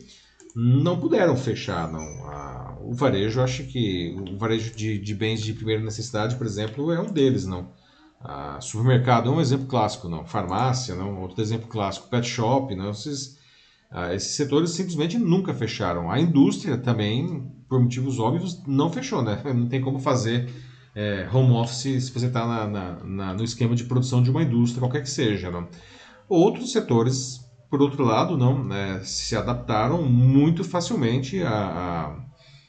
não puderam fechar. Não. A, o varejo, acho que o varejo de, de, bens de primeira necessidade, por exemplo, é um deles. não. A, supermercado é um exemplo clássico. não. Farmácia, não. outro exemplo clássico. Pet shop, não. Esses, a, esses setores simplesmente nunca fecharam. A indústria também, por motivos óbvios, não fechou. Né? Não tem como fazer é, home office se você está no esquema de produção de uma indústria, qualquer que seja. Não? Outros setores, por outro lado, não né, se adaptaram muito facilmente a, a,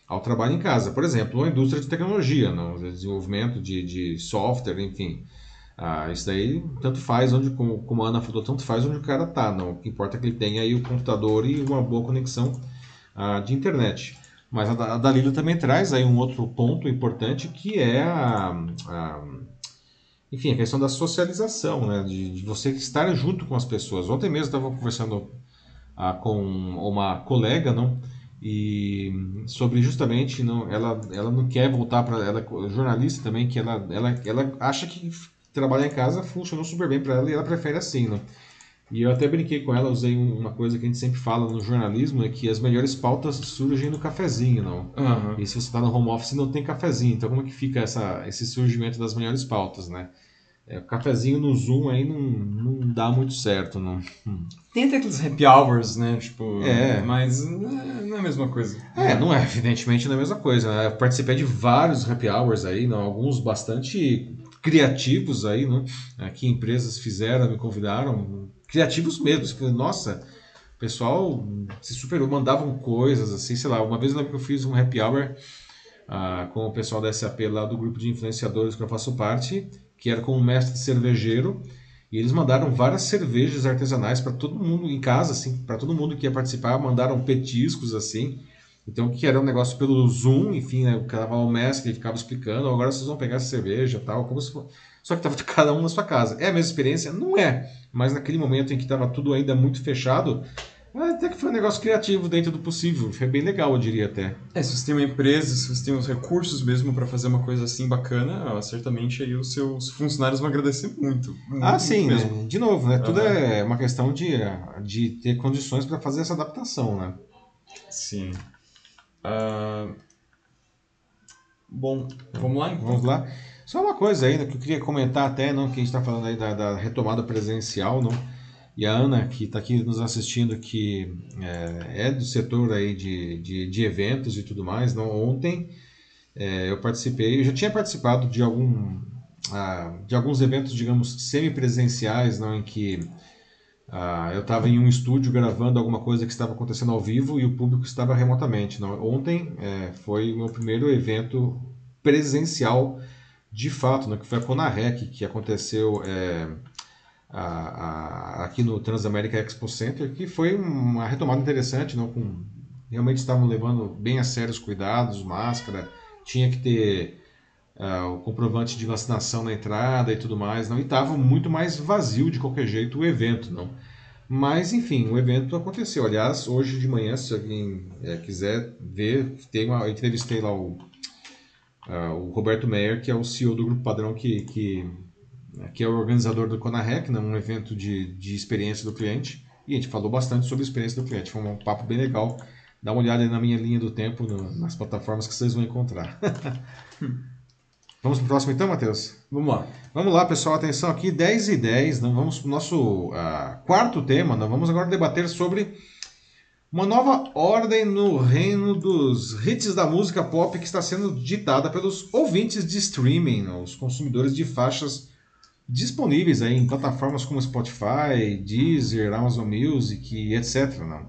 ao trabalho em casa. Por exemplo, a indústria de tecnologia, não? desenvolvimento de, de software, enfim. Ah, isso daí tanto faz onde, como, como a Ana falou, tanto faz onde o cara está. Não. O que importa é que ele tenha aí o computador e uma boa conexão ah, de internet. Mas a, Dalila também traz aí um outro ponto importante que é a, a enfim, a questão da socialização, né? de, de, você estar junto com as pessoas. Ontem mesmo estava conversando ah, com uma colega, não? E sobre justamente não, ela, ela não quer voltar para ela é jornalista também que ela, ela, ela acha que trabalhar em casa funcionou super bem para ela e ela prefere assim, não? E eu até brinquei com ela, usei uma coisa que a gente sempre fala no jornalismo, é que as melhores pautas surgem no cafezinho, não? Uhum. E se você está no home office não tem cafezinho, então como é que fica essa, esse surgimento das melhores pautas, né? É, o cafezinho no Zoom aí não, não dá muito certo, não. Tem até aqueles happy hours, né? Tipo, é. mas não é a mesma coisa. É, não é, evidentemente não é a mesma coisa. Né? Eu participei de vários happy hours aí, não, alguns bastante criativos aí, né? Que empresas fizeram, me convidaram, criativos mesmo. Nossa, o pessoal se superou, mandavam coisas assim, sei lá. Uma vez eu lembro que eu fiz um happy hour ah, com o pessoal da SAP lá do grupo de influenciadores que eu faço parte, que era com um mestre cervejeiro. E eles mandaram várias cervejas artesanais para todo mundo em casa, assim, para todo mundo que ia participar, mandaram petiscos assim. Então, que era um negócio pelo Zoom, enfim, né, o cara o mestre ele ficava explicando, agora vocês vão pegar essa cerveja tal, como se for... Só que estava cada um na sua casa. É a mesma experiência? Não é. Mas naquele momento em que estava tudo ainda muito fechado, até que foi um negócio criativo dentro do possível. Foi bem legal, eu diria até. É, se você tem uma empresa, se você tem os recursos mesmo para fazer uma coisa assim bacana, certamente aí os seus funcionários vão agradecer muito. muito ah, sim, mesmo. Né? De novo, né? Tudo é uma questão de, de ter condições para fazer essa adaptação, né? Sim. Uh... Bom, vamos lá então. Vamos lá. Só uma coisa ainda que eu queria comentar até, não, que a gente está falando aí da, da, retomada presencial, não? E a Ana, que está aqui nos assistindo, que é, é, do setor aí de, de, de, eventos e tudo mais, não? Ontem é, eu participei, eu já tinha participado de algum ah, de alguns eventos, digamos, semipresenciais, não, em que ah, eu estava em um estúdio gravando alguma coisa que estava acontecendo ao vivo e o público estava remotamente. Não? Ontem é, foi o meu primeiro evento presencial de fato, né, que foi a Conarec, que aconteceu é, a, a, aqui no Transamérica Expo Center, que foi uma retomada interessante, não, com, realmente estavam levando bem a sério os cuidados, máscara, tinha que ter uh, o comprovante de vacinação na entrada e tudo mais, não, e estava muito mais vazio de qualquer jeito o evento, não. Mas, enfim, o evento aconteceu. Aliás, hoje de manhã, se alguém é, quiser ver, tem uma, eu entrevistei lá o Uh, o Roberto Meyer, que é o CEO do Grupo Padrão, que, que, que é o organizador do Conarec, né, um evento de, de experiência do cliente. E a gente falou bastante sobre a experiência do cliente. Foi um papo bem legal. Dá uma olhada na minha linha do tempo, no, nas plataformas que vocês vão encontrar. Vamos para o próximo então, Matheus? Vamos lá. Vamos lá, pessoal. Atenção aqui, 10 e 10. Nós vamos para o nosso uh, quarto tema. Nós vamos agora debater sobre uma nova ordem no reino dos hits da música pop que está sendo ditada pelos ouvintes de streaming, os consumidores de faixas disponíveis aí em plataformas como Spotify, Deezer, Amazon Music e etc. Não?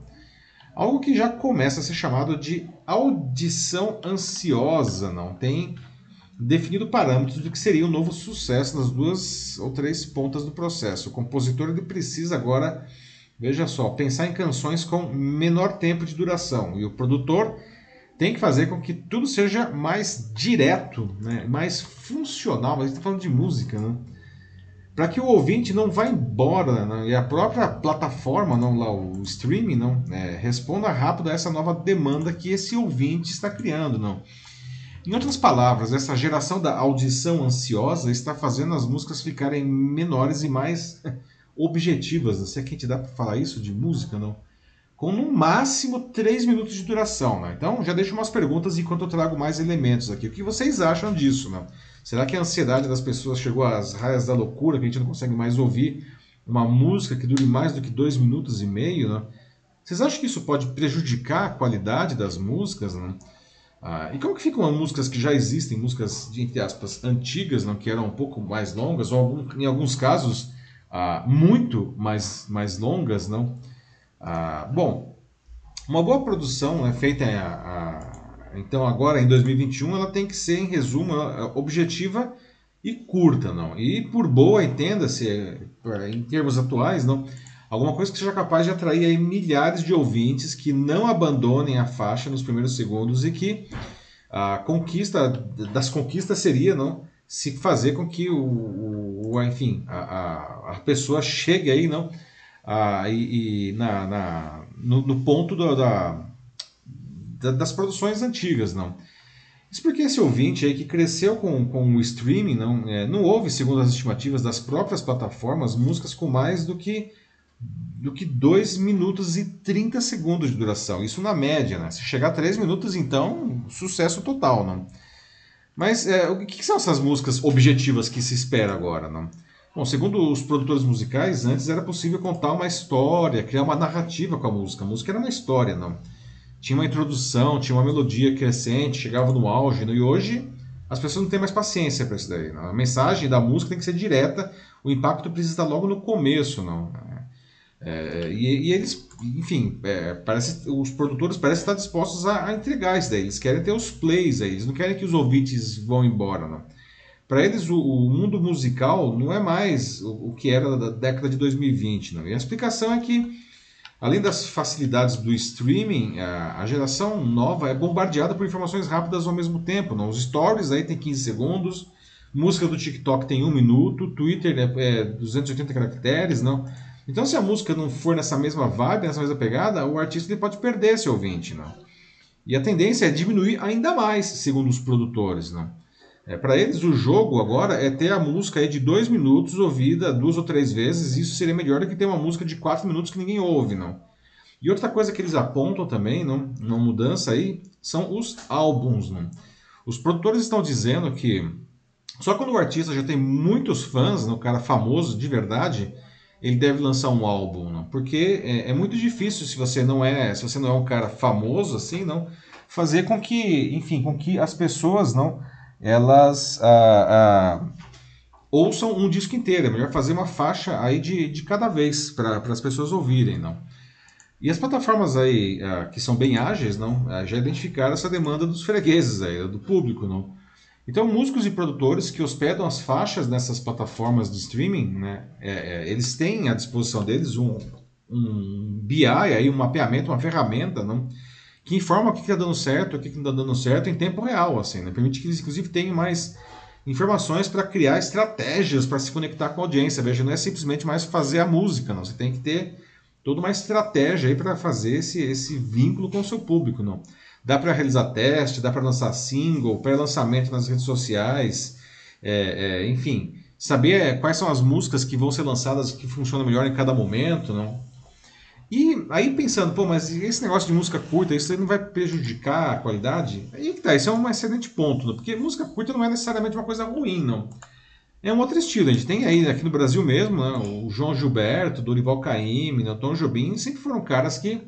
Algo que já começa a ser chamado de audição ansiosa, não tem definido parâmetros do que seria o um novo sucesso nas duas ou três pontas do processo. O compositor ele precisa agora Veja só, pensar em canções com menor tempo de duração. E o produtor tem que fazer com que tudo seja mais direto, né? mais funcional. Mas a gente está falando de música, né? Para que o ouvinte não vá embora né? e a própria plataforma, não lá o streaming, não é, responda rápido a essa nova demanda que esse ouvinte está criando, não. Em outras palavras, essa geração da audição ansiosa está fazendo as músicas ficarem menores e mais objetivas. Não sei que te dá para falar isso de música, não? Com no máximo 3 minutos de duração. Né? Então já deixo umas perguntas enquanto eu trago mais elementos aqui. O que vocês acham disso? Não? Será que a ansiedade das pessoas chegou às raias da loucura, que a gente não consegue mais ouvir uma música que dure mais do que 2 minutos e meio? Não? Vocês acham que isso pode prejudicar a qualidade das músicas? Não? Ah, e como que ficam as músicas que já existem, músicas, de, entre aspas, antigas, não, que eram um pouco mais longas, ou algum, em alguns casos ah, muito mais, mais longas, não? Ah, bom, uma boa produção é feita então agora em 2021 ela tem que ser, em resumo, objetiva e curta, não? E por boa, entenda-se, é, em termos atuais, não? Alguma coisa que seja capaz de atrair aí milhares de ouvintes que não abandonem a faixa nos primeiros segundos e que a conquista das conquistas seria não se fazer com que o, o enfim a, a, a, pessoa chegue aí não a, e, e na, na no, no, ponto do, da, da, das produções antigas não. Isso porque esse ouvinte aí que cresceu com, com o streaming não é, não houve segundo as estimativas das próprias plataformas músicas com mais do que do que 2 minutos e 30 segundos de duração. Isso na média, né? Se chegar a 3 minutos, então, sucesso total, não? Mas é, o que, são essas músicas objetivas que se espera agora, não? Bom, segundo os produtores musicais, antes era possível contar uma história, criar uma narrativa com a música. A música era uma história, não? Tinha uma introdução, tinha uma melodia crescente, chegava no auge, não? e hoje as pessoas não têm mais paciência para isso daí. Não? A mensagem da música tem que ser direta, o impacto precisa estar logo no começo, não? É, e, e, eles, enfim, é, parece, os produtores parecem estar dispostos a, a, entregar isso daí. Eles querem ter os plays aí, eles não querem que os ouvintes vão embora, não. Para eles, o, o, mundo musical não é mais o, o, que era da década de 2020. Não. E a explicação é que, além das facilidades do streaming, a, a geração nova é bombardeada por informações rápidas ao mesmo tempo. Não. Os stories aí tem 15 segundos, música do TikTok tem 1 minuto, Twitter é, é 280 caracteres, não. Então, se a música não for nessa mesma vibe, nessa mesma pegada, o artista ele pode perder esse ouvinte, né? E a tendência é diminuir ainda mais, segundo os produtores, né? É, para eles, o jogo agora é ter a música aí de dois minutos ouvida duas ou três vezes. Isso seria melhor do que ter uma música de quatro minutos que ninguém ouve, não? E outra coisa que eles apontam também, não, uma mudança aí, são os álbuns, não? Os produtores estão dizendo que só quando o artista já tem muitos fãs, no cara famoso de verdade, ele deve lançar um álbum, não? porque é, é, muito difícil se você não é, se você não é um cara famoso assim, não, fazer com que, enfim, com que as pessoas não, elas ah, ah, ouçam um disco inteiro. É melhor fazer uma faixa aí de, de cada vez para as pessoas ouvirem, não. E as plataformas aí ah, que são bem ágeis, não, ah, já identificaram essa demanda dos fregueses aí, do público, não. Então, músicos e produtores que hospedam as faixas nessas plataformas de streaming, né, é, é, eles têm à disposição deles um, um BI, aí, um mapeamento, uma ferramenta, não, que informa o que está dando certo, o que não está dando certo em tempo real, assim, né, permite que eles, inclusive, tenham mais informações para criar estratégias para se conectar com a audiência. Veja, não é simplesmente mais fazer a música, não. Você tem que ter toda uma estratégia aí para fazer esse, esse vínculo com o seu público, não. Dá para realizar teste, dá para lançar single, pré-lançamento nas redes sociais, é, é, enfim, saber é, quais são as músicas que vão ser lançadas que funcionam melhor em cada momento, não? E aí pensando, pô, mas esse negócio de música curta, isso aí não vai prejudicar a qualidade? Aí que tá, isso é um excelente ponto, não? porque música curta não é necessariamente uma coisa ruim, não. É um outro estilo, a gente tem aí aqui no Brasil mesmo, né, o João Gilberto, Dorival Caymmi, né, o Tom Jobim, sempre foram caras que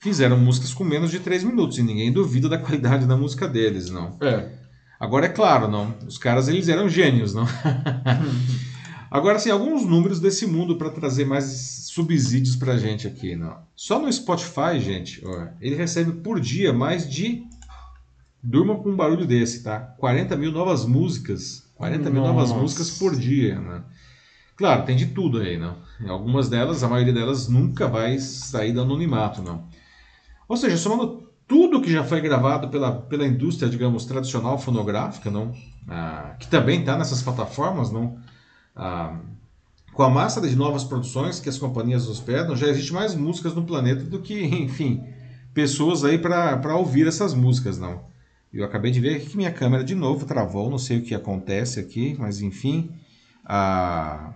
fizeram músicas com menos de 3 minutos e ninguém duvida da qualidade da música deles, não. É. Agora é claro, não. Os caras eles eram gênios, não. Agora sim, alguns números desse mundo para trazer mais subsídios pra gente aqui, não. Só no Spotify, gente, ó, ele recebe por dia mais de Durma com um barulho desse, tá? 40 mil novas músicas. 40 Nossa. mil novas músicas por dia, né? Claro, tem de tudo aí, não? Algumas delas, a maioria delas, nunca vai sair do anonimato, não. Ou seja, somando tudo que já foi gravado pela, pela indústria, digamos, tradicional fonográfica, não, ah, que também está nessas plataformas, não, ah, com a massa de novas produções que as companhias hospedam, já existe mais músicas no planeta do que, enfim, pessoas aí para ouvir essas músicas, não. Eu acabei de ver que minha câmera de novo travou, não sei o que acontece aqui, mas enfim. Ah,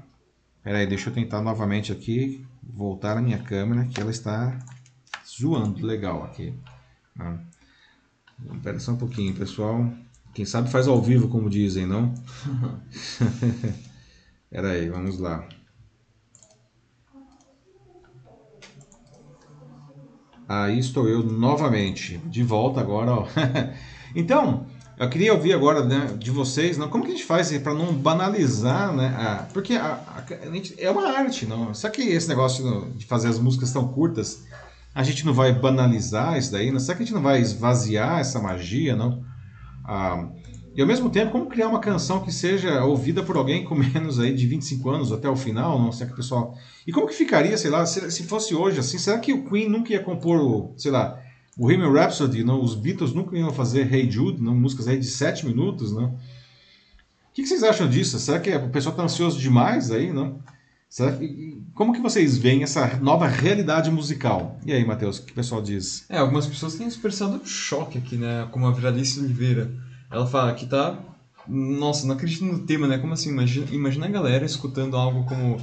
peraí, deixa eu tentar novamente aqui, voltar a minha câmera, que ela está zoando legal aqui. Ah. Espera só um pouquinho, pessoal. Quem sabe faz ao vivo, como dizem, não? Pera aí, vamos lá. Aí estou eu novamente, de volta agora. Ó. então, eu queria ouvir agora né, de vocês, não, como que a gente faz para não banalizar, né? A, porque a, a, a gente, é uma arte, não? Só que esse negócio de fazer as músicas tão curtas, a gente não vai banalizar isso daí, não? Será que a gente não vai esvaziar essa magia, não? Ah, e ao mesmo tempo, como criar uma canção que seja ouvida por alguém com menos aí de 25 anos até o final, não sei que o pessoal. E como que ficaria, sei lá, se, se fosse hoje assim, será que o Queen nunca ia compor, sei lá, o Bohemian Rhapsody, não? Os Beatles nunca iam fazer Hey Jude, não? Músicas aí de 7 minutos, não? O que, que vocês acham disso? Será que o pessoal está ansioso demais aí, não? Que, como que vocês veem essa nova realidade musical? E aí, Matheus, o que o pessoal diz? É, algumas pessoas têm expressado choque aqui, né? Como a Viralice Oliveira. Ela fala que tá. Nossa, não acredito no tema, né? Como assim? Imagina, imagina a galera escutando algo como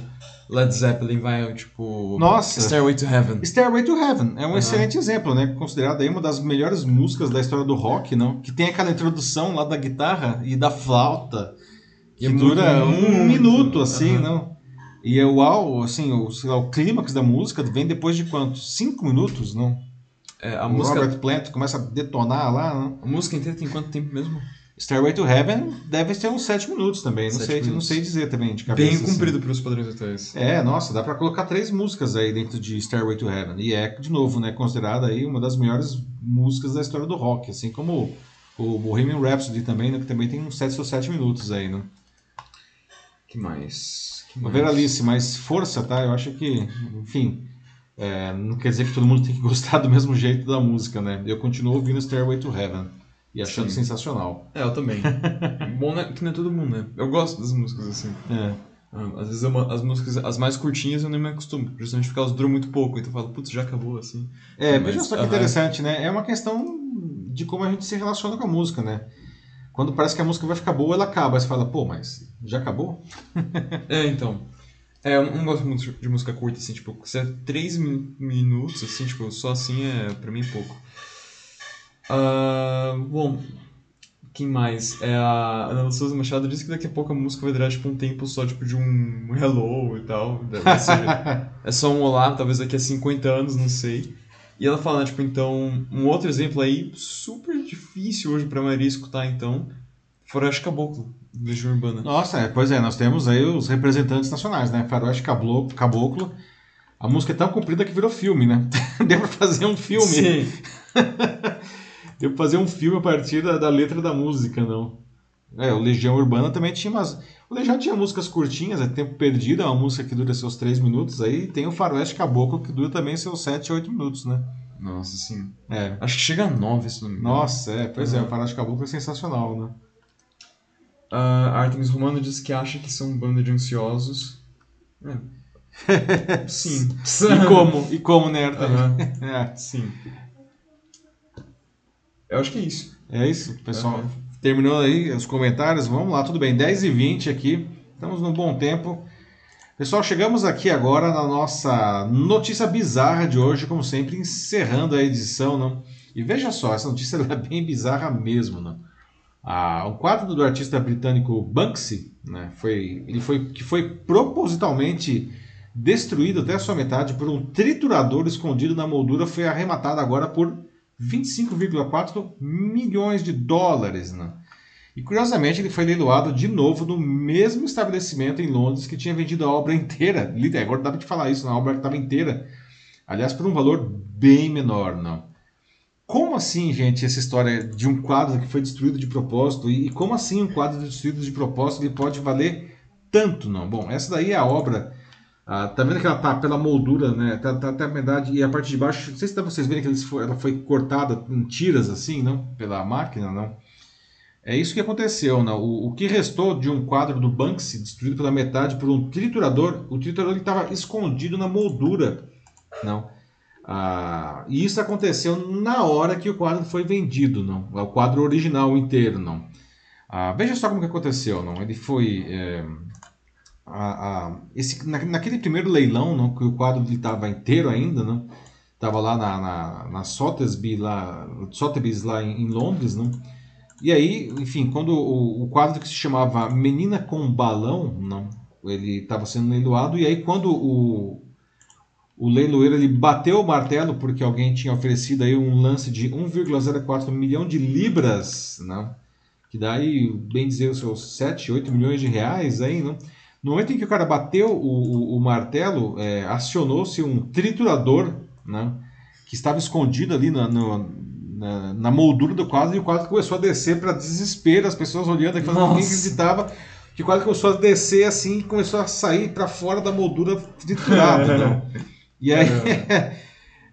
Led Zeppelin vai, tipo. Nossa! Stairway to Heaven. Stairway to Heaven é um uhum. excelente exemplo, né? Considerado aí uma das melhores músicas da história do rock, não? Que tem aquela introdução lá da guitarra e da flauta. Que e dura um minuto, assim, uhum. não? E é uau, assim, o, lá, o clímax da música vem depois de quanto? Cinco minutos, não? É, a o música... Robert Plant começa a detonar lá, não? A música inteira tem quanto tempo mesmo? Stairway to Heaven deve ter uns sete minutos também, não sei, minutos. não sei dizer também de cabeça. Bem assim. comprido assim. para os padrões atuais. É, nossa, dá para colocar três músicas aí dentro de Stairway to Heaven. E é, de novo, né, considerada aí uma das melhores músicas da história do rock, assim como o Bohemian Rhapsody também, né, que também tem uns sete ou sete minutos aí, né? Que mais? Veralice, mas força, tá? Eu acho que, enfim, é, não quer dizer que todo mundo tem que gostar do mesmo jeito da música, né? Eu continuo ouvindo Stairway to Heaven e achando Sim. sensacional. É, eu também. Bom né? que não é todo mundo, né? Eu gosto das músicas assim. É. Ah, às vezes eu, as músicas, as mais curtinhas eu nem me acostumo, justamente porque elas duram muito pouco, então eu falo, putz, já acabou, assim. É, mas, veja só que interessante, né? É uma questão de como a gente se relaciona com a música, né? Quando parece que a música vai ficar boa, ela acaba. Aí você fala, pô, mas já acabou? é, então. É, eu não gosto muito de música curta, assim, tipo, se é três minutos, assim, tipo, só assim é, pra mim, é pouco. Uh, bom, quem mais? É a Ana Souza Machado disse que daqui a pouco a música vai durar, tipo, um tempo só, tipo, de um hello e tal. É só um olá, talvez daqui a 50 anos, não sei. E ela fala, né, tipo, então, um outro exemplo aí, super difícil hoje pra maioria escutar, então, Faroeste Caboclo, Legião Urbana. Nossa, é, pois é, nós temos aí os representantes nacionais, né? Faroeste Caboclo, Caboclo. A música é tão comprida que virou filme, né? Deu pra fazer um filme. Sim. Deu pra fazer um filme a partir da, da letra da música, não. É, o Legião Urbana também tinha umas. O Legião tinha músicas curtinhas, é Tempo Perdido, é uma música que dura seus 3 minutos. Aí tem o Faroeste Caboclo, que dura também seus 7, 8 minutos, né? Nossa, sim. É. Acho que chega a 9, se não me engano. Nossa, é, pois uhum. é, o Faroeste Caboclo é sensacional, né? Uh, Artemis Romano diz que acha que são um bando de ansiosos. É. Sim. e como? E como, né, Uhum. É. Sim. Eu acho que é isso. É isso, pessoal. Uhum. Terminou aí os comentários. Vamos lá, tudo bem. 10 e 20 aqui. Estamos num bom tempo. Pessoal, chegamos aqui agora na nossa notícia bizarra de hoje, como sempre, encerrando a edição, não? E veja só, essa notícia é bem bizarra mesmo, não? Ah, um quadro do artista britânico Banksy, né, foi, ele foi, que foi propositalmente destruído até a sua metade por um triturador escondido na moldura, foi arrematado agora por 25,4 milhões de dólares. Né? E curiosamente ele foi leiloado de novo no mesmo estabelecimento em Londres que tinha vendido a obra inteira. Agora dá para te falar isso, a obra que estava inteira. Aliás, por um valor bem menor. Não. Como assim, gente, essa história de um quadro que foi destruído de propósito? E, como assim um quadro destruído de propósito ele pode valer tanto? Não. Bom, essa daí é a obra ah, tá vendo que ela tá pela moldura, né? Tá, tá até a verdade. E a parte de baixo, não sei se dá pra vocês verem que foi, ela foi cortada em tiras assim, não? Pela máquina, não? É isso que aconteceu, não? O, o que restou de um quadro do Banksy, destruído pela metade por um triturador, o triturador estava escondido na moldura, não? Ah, e isso aconteceu na hora que o quadro foi vendido, não? O quadro original inteiro, não? Ah, veja só como que aconteceu, não? Ele foi é, a, a, esse, na, naquele primeiro leilão, não, que o quadro estava inteiro ainda, não? Estava lá na, na, na Sotheby's lá, Sotheby's lá em, em, Londres, não? E aí, enfim, quando o, o quadro que se chamava Menina com Balão, não? Ele estava sendo leiloado e aí quando o o leiloeiro ele bateu o martelo porque alguém tinha oferecido aí um lance de 1,04 milhão de libras, né? que dá aí, bem dizer, os seus 7, 8 milhões de reais aí, né? No momento em que o cara bateu o, o, o martelo, é, acionou-se um triturador, né? Que estava escondido ali na, no, na, na, moldura do quadro e o quadro começou a descer para desespero, as pessoas olhando e falando, ninguém acreditava que o quadro começou a descer assim e começou a sair para fora da moldura triturado, né? E aí.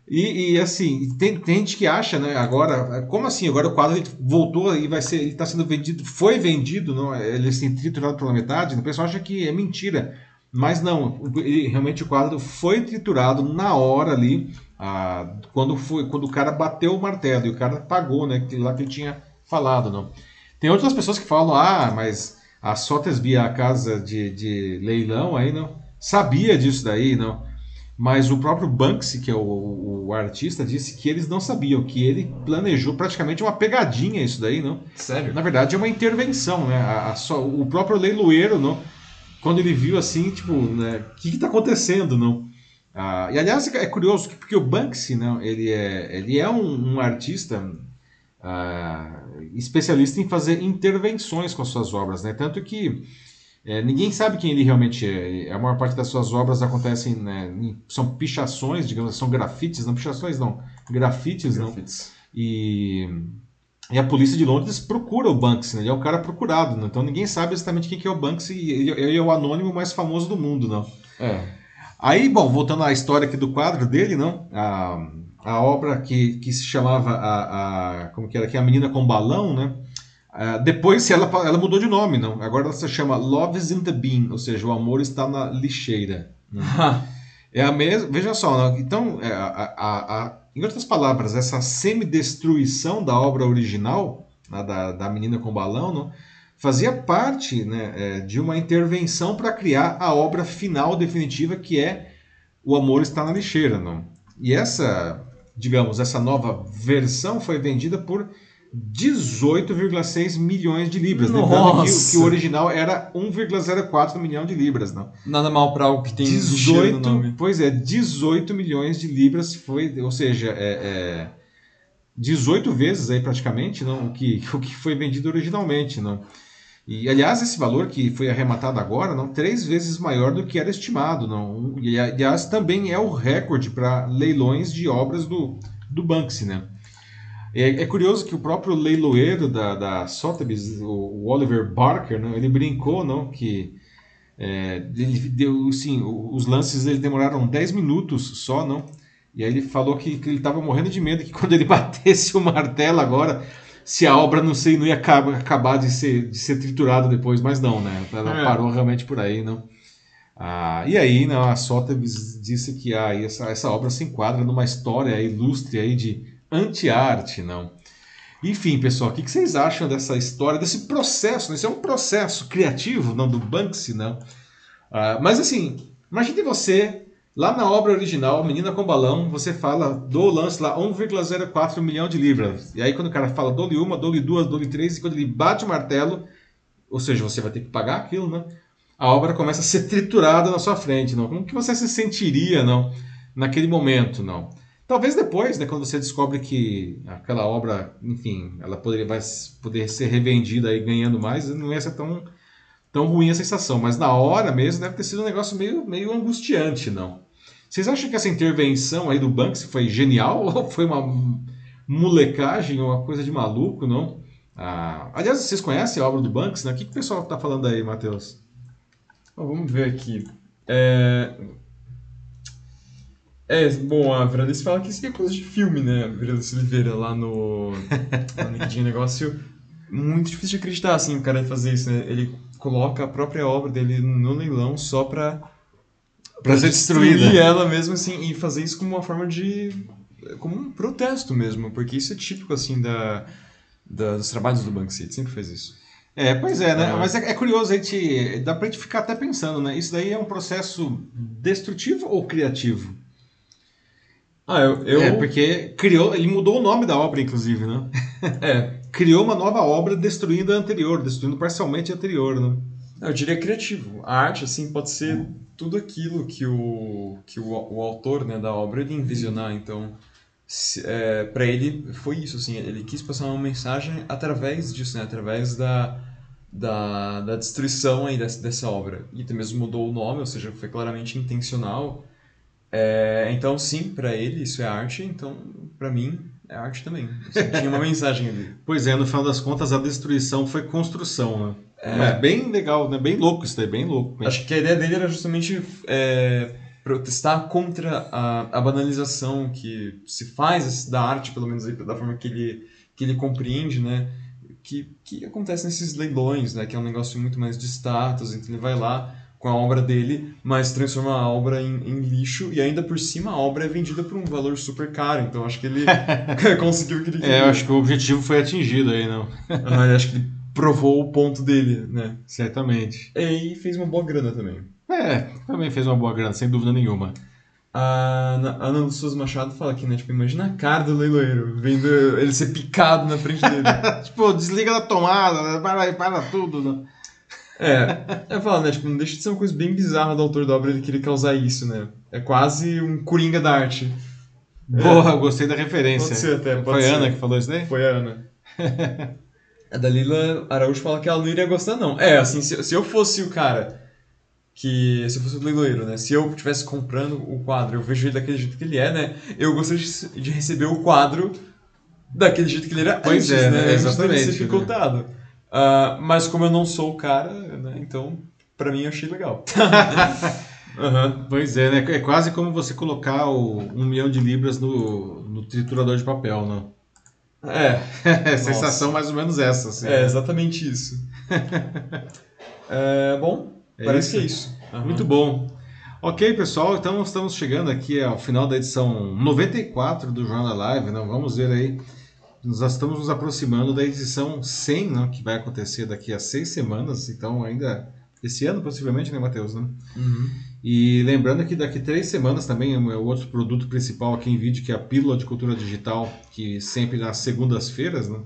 e, e, assim, tem, tem, gente que acha, né, agora, como assim? Agora o quadro voltou e vai ser. Ele está sendo vendido, foi vendido, não, ele assim, triturado pela metade, o pessoal acha que é mentira. Mas não, ele, realmente o quadro foi triturado na hora ali, ah, quando, foi, quando o cara bateu o martelo e o cara pagou, né? Aquilo lá que ele tinha falado, não. Tem outras pessoas que falam, ah, mas a Sotheby's, a casa de, de leilão aí, não sabia disso daí, não. Mas o próprio Banksy, que é o, o, artista, disse que eles não sabiam, que ele planejou praticamente uma pegadinha isso daí, não? Sério? Na verdade é uma intervenção, né? A, a, só, o próprio leiloeiro, não? Quando ele viu assim, tipo, né? O que está acontecendo, não? Ah, e aliás é curioso porque o Banksy, não? Ele é, ele é um, um artista ah, especialista em fazer intervenções com as suas obras, né? Tanto que é, ninguém sabe quem ele realmente é. A maior parte das suas obras acontecem, né, são pichações, digamos, são grafites, não pichações não, grafites, grafites. não. E, e a polícia de Londres procura o Banksy, né? ele é o cara procurado, né? então ninguém sabe exatamente quem que é o Banksy, ele, ele é o anônimo mais famoso do mundo, não. É. Aí, bom, voltando à história aqui do quadro dele, não, a, a obra que, que se chamava a, a como que era aqui, a menina com balão, né? Uh, depois ela, ela mudou de nome, não. Agora ela se chama Love is in the Bin, ou seja, o amor está na lixeira. Né? é a mesma. Veja só, né? então, é, a, a, a, em outras palavras, essa semidestruição da obra original, né, da, da menina com balão, não, fazia parte né, é, de uma intervenção para criar a obra final definitiva que é O Amor Está na Lixeira. Não? E essa, digamos, essa nova versão foi vendida por 18,6 milhões de libras. Nossa. Lembrando que, que, o original era 1,04 milhão de libras, não. Nada mal para algo que tem 18, no nome. Pois é, 18 milhões de libras foi, ou seja, é, é 18 vezes aí praticamente, não, o que o que foi vendido originalmente, não. E aliás, esse valor que foi arrematado agora, não, três vezes maior do que era estimado, não. E aliás, também é o recorde para leilões de obras do do Banksy, né? É, é, curioso que o próprio leiloeiro da, da Sotheby's, o, Oliver Barker, né, ele brincou não, que é, ele deu, sim, os lances ele demoraram 10 minutos só, não? E aí ele falou que, que ele estava morrendo de medo que quando ele batesse o martelo agora, se a obra não sei, não ia acabar, acabar de ser, de ser triturada depois, mas não, né? Ela é. parou realmente por aí, não? Ah, e aí, não, a Sotheby's disse que ah, essa, essa obra se enquadra numa história ilustre aí de anti-arte, não. Enfim, pessoal, o que vocês acham dessa história, desse processo? Né? Esse é um processo criativo, não do Banksy, não. Ah, mas assim, imagine você lá na obra original, Menina com Balão, você fala do lance lá 1,04 milhão de libras. E aí quando o cara fala dou-lhe uma, dou-lhe duas, dou-lhe três, e quando ele bate o martelo, ou seja, você vai ter que pagar aquilo, né? A obra começa a ser triturada na sua frente, não? Como que você se sentiria, não? Naquele momento, não? Talvez depois, né, quando você descobre que aquela obra, enfim, ela poderia vai poder ser revendida e ganhando mais, não ia ser tão, tão ruim a sensação. Mas na hora mesmo deve ter sido um negócio meio, meio angustiante, não? Vocês acham que essa intervenção aí do Banks foi genial ou foi uma molecagem, uma coisa de maluco, não? Ah, aliás, vocês conhecem a obra do Banks, né? O que, que o pessoal está falando aí, Matheus? vamos ver aqui. É, é, bom, a Veralice fala que isso é coisa de filme, né? A Veralice Oliveira lá no, no LinkedIn, negócio muito difícil de acreditar, assim, o cara fazer isso, né? Ele coloca a própria obra dele no leilão só pra Pra ser destruir destruída. ela mesmo, assim, e fazer isso como uma forma de... como um protesto mesmo, porque isso é típico, assim, da, da- dos trabalhos do Banksy, ele sempre fez isso. É, pois é, né? É. Mas é, é curioso, a gente, dá pra gente ficar até pensando, né? Isso daí é um processo destrutivo ou criativo? Ah, eu... eu É, porque criou, ele mudou o nome da obra, inclusive, né? é, Criou uma nova obra destruindo a anterior, destruindo parcialmente a anterior, né? Eu diria criativo. A arte, assim, pode ser tudo aquilo que o, que o, o autor né, da obra ele envisionar. Então, é, para ele foi isso, assim, ele quis passar uma mensagem através disso, né, através da, da, da destruição aí dessa, dessa obra. E até mesmo mudou o nome, ou seja, foi claramente intencional. É, então, sim, para ele isso é arte, então, para mim, é arte também. Assim, tinha uma mensagem ali. Pois é, no final das contas, a destruição foi construção, né? É. Mas bem legal, né? Bem louco isso daí, bem louco. Acho que a ideia dele era justamente é, protestar contra a, a banalização que se faz da arte, pelo menos aí, da forma que ele, que ele compreende, né? Que, que acontece nesses leilões, né? Que é um negócio muito mais de status, então ele vai lá com a obra dele, mas transforma a obra em, em lixo e ainda por cima a obra é vendida por um valor super caro, então acho que ele conseguiu o que ele queria. É, eu acho que o objetivo foi atingido aí, não? Ah, acho que ele provou o ponto dele, né? Certamente. E fez uma boa grana também. É, também fez uma boa grana, sem dúvida nenhuma. A Ana a Ana Souza Machado fala aqui, né? Tipo, imagina a cara do leiloeiro, vendo ele ser picado na frente dele. tipo, desliga da tomada, para, para tudo, né? É, eu falo, né? Tipo, não deixa de ser uma coisa bem bizarra do autor da obra ele querer causar isso, né? É quase um coringa da arte. Boa, eu gostei da referência. Pode ser até, pode Foi ser. a Ana que falou isso daí? Foi a Ana. a Dalila Araújo fala que ela não iria gostar, não. É, assim, se, se eu fosse o cara que. Se eu fosse o leiloeiro, né? Se eu estivesse comprando o quadro, eu vejo ele daquele jeito que ele é, né? Eu gostaria de, de receber o quadro daquele jeito que ele era Pois antes, é, né? né? Antes dele Exatamente, ser né? Ah, mas como eu não sou o cara, né? Então, pra mim, eu achei legal. Aham. Pois é, né? É quase como você colocar o um milhão de libras no, no triturador de papel, né? É, É sensação mais ou menos essa, assim. é exatamente isso. É, bom, É parece isso? que é isso. Aham. Muito bom. Ok, pessoal, então estamos chegando aqui ao final da edição 94 do Jornal da Live. Né? Vamos ver aí. Nós estamos nos aproximando da edição 100, né? que vai acontecer daqui a seis semanas. Então, ainda esse ano, possivelmente, né, Matheus? Né? Uhum. E lembrando que daqui três semanas também é o outro produto principal aqui em vídeo, que é a Pílula de Cultura Digital, que sempre nas segundas-feiras, né?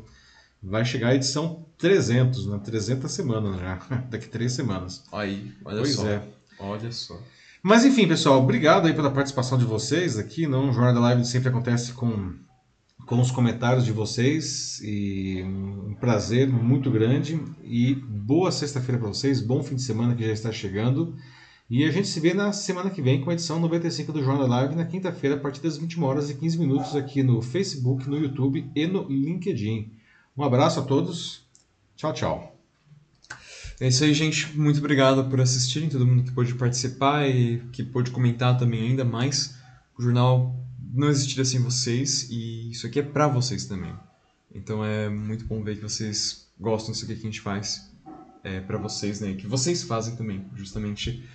Vai chegar a edição 300, né? 300 semanas já, daqui três semanas. Aí, olha Pois só. é. Olha só. Mas enfim, pessoal, obrigado aí pela participação de vocês aqui. Não, o Jornal da Live sempre acontece com, com os comentários de vocês e um prazer muito grande. E boa sexta-feira para vocês, bom fim de semana que já está chegando. E a gente se vê na semana que vem com a edição 95 do Jornal Live, na quinta-feira, a partir das 21 horas e 15 minutos, aqui no Facebook, no YouTube e no LinkedIn. Um abraço a todos. Tchau, tchau. É isso aí, gente. Muito obrigado por assistirem, todo mundo que pôde participar e que pôde comentar também ainda mais. O jornal não existiria sem vocês e isso aqui é pra vocês também. Então é muito bom ver que vocês gostam disso aqui que a gente faz é, para vocês, né? Que vocês fazem também, justamente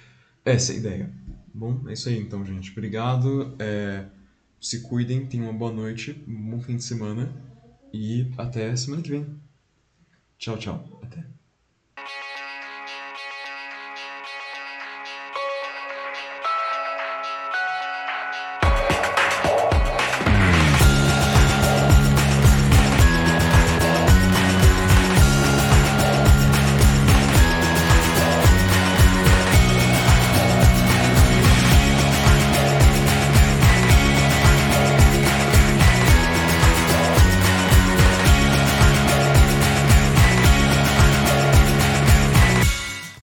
essa ideia. Bom, é isso aí então, gente. Obrigado. é, se cuidem, tenham uma boa noite, um bom fim de semana e até semana que vem. Tchau, tchau. Até.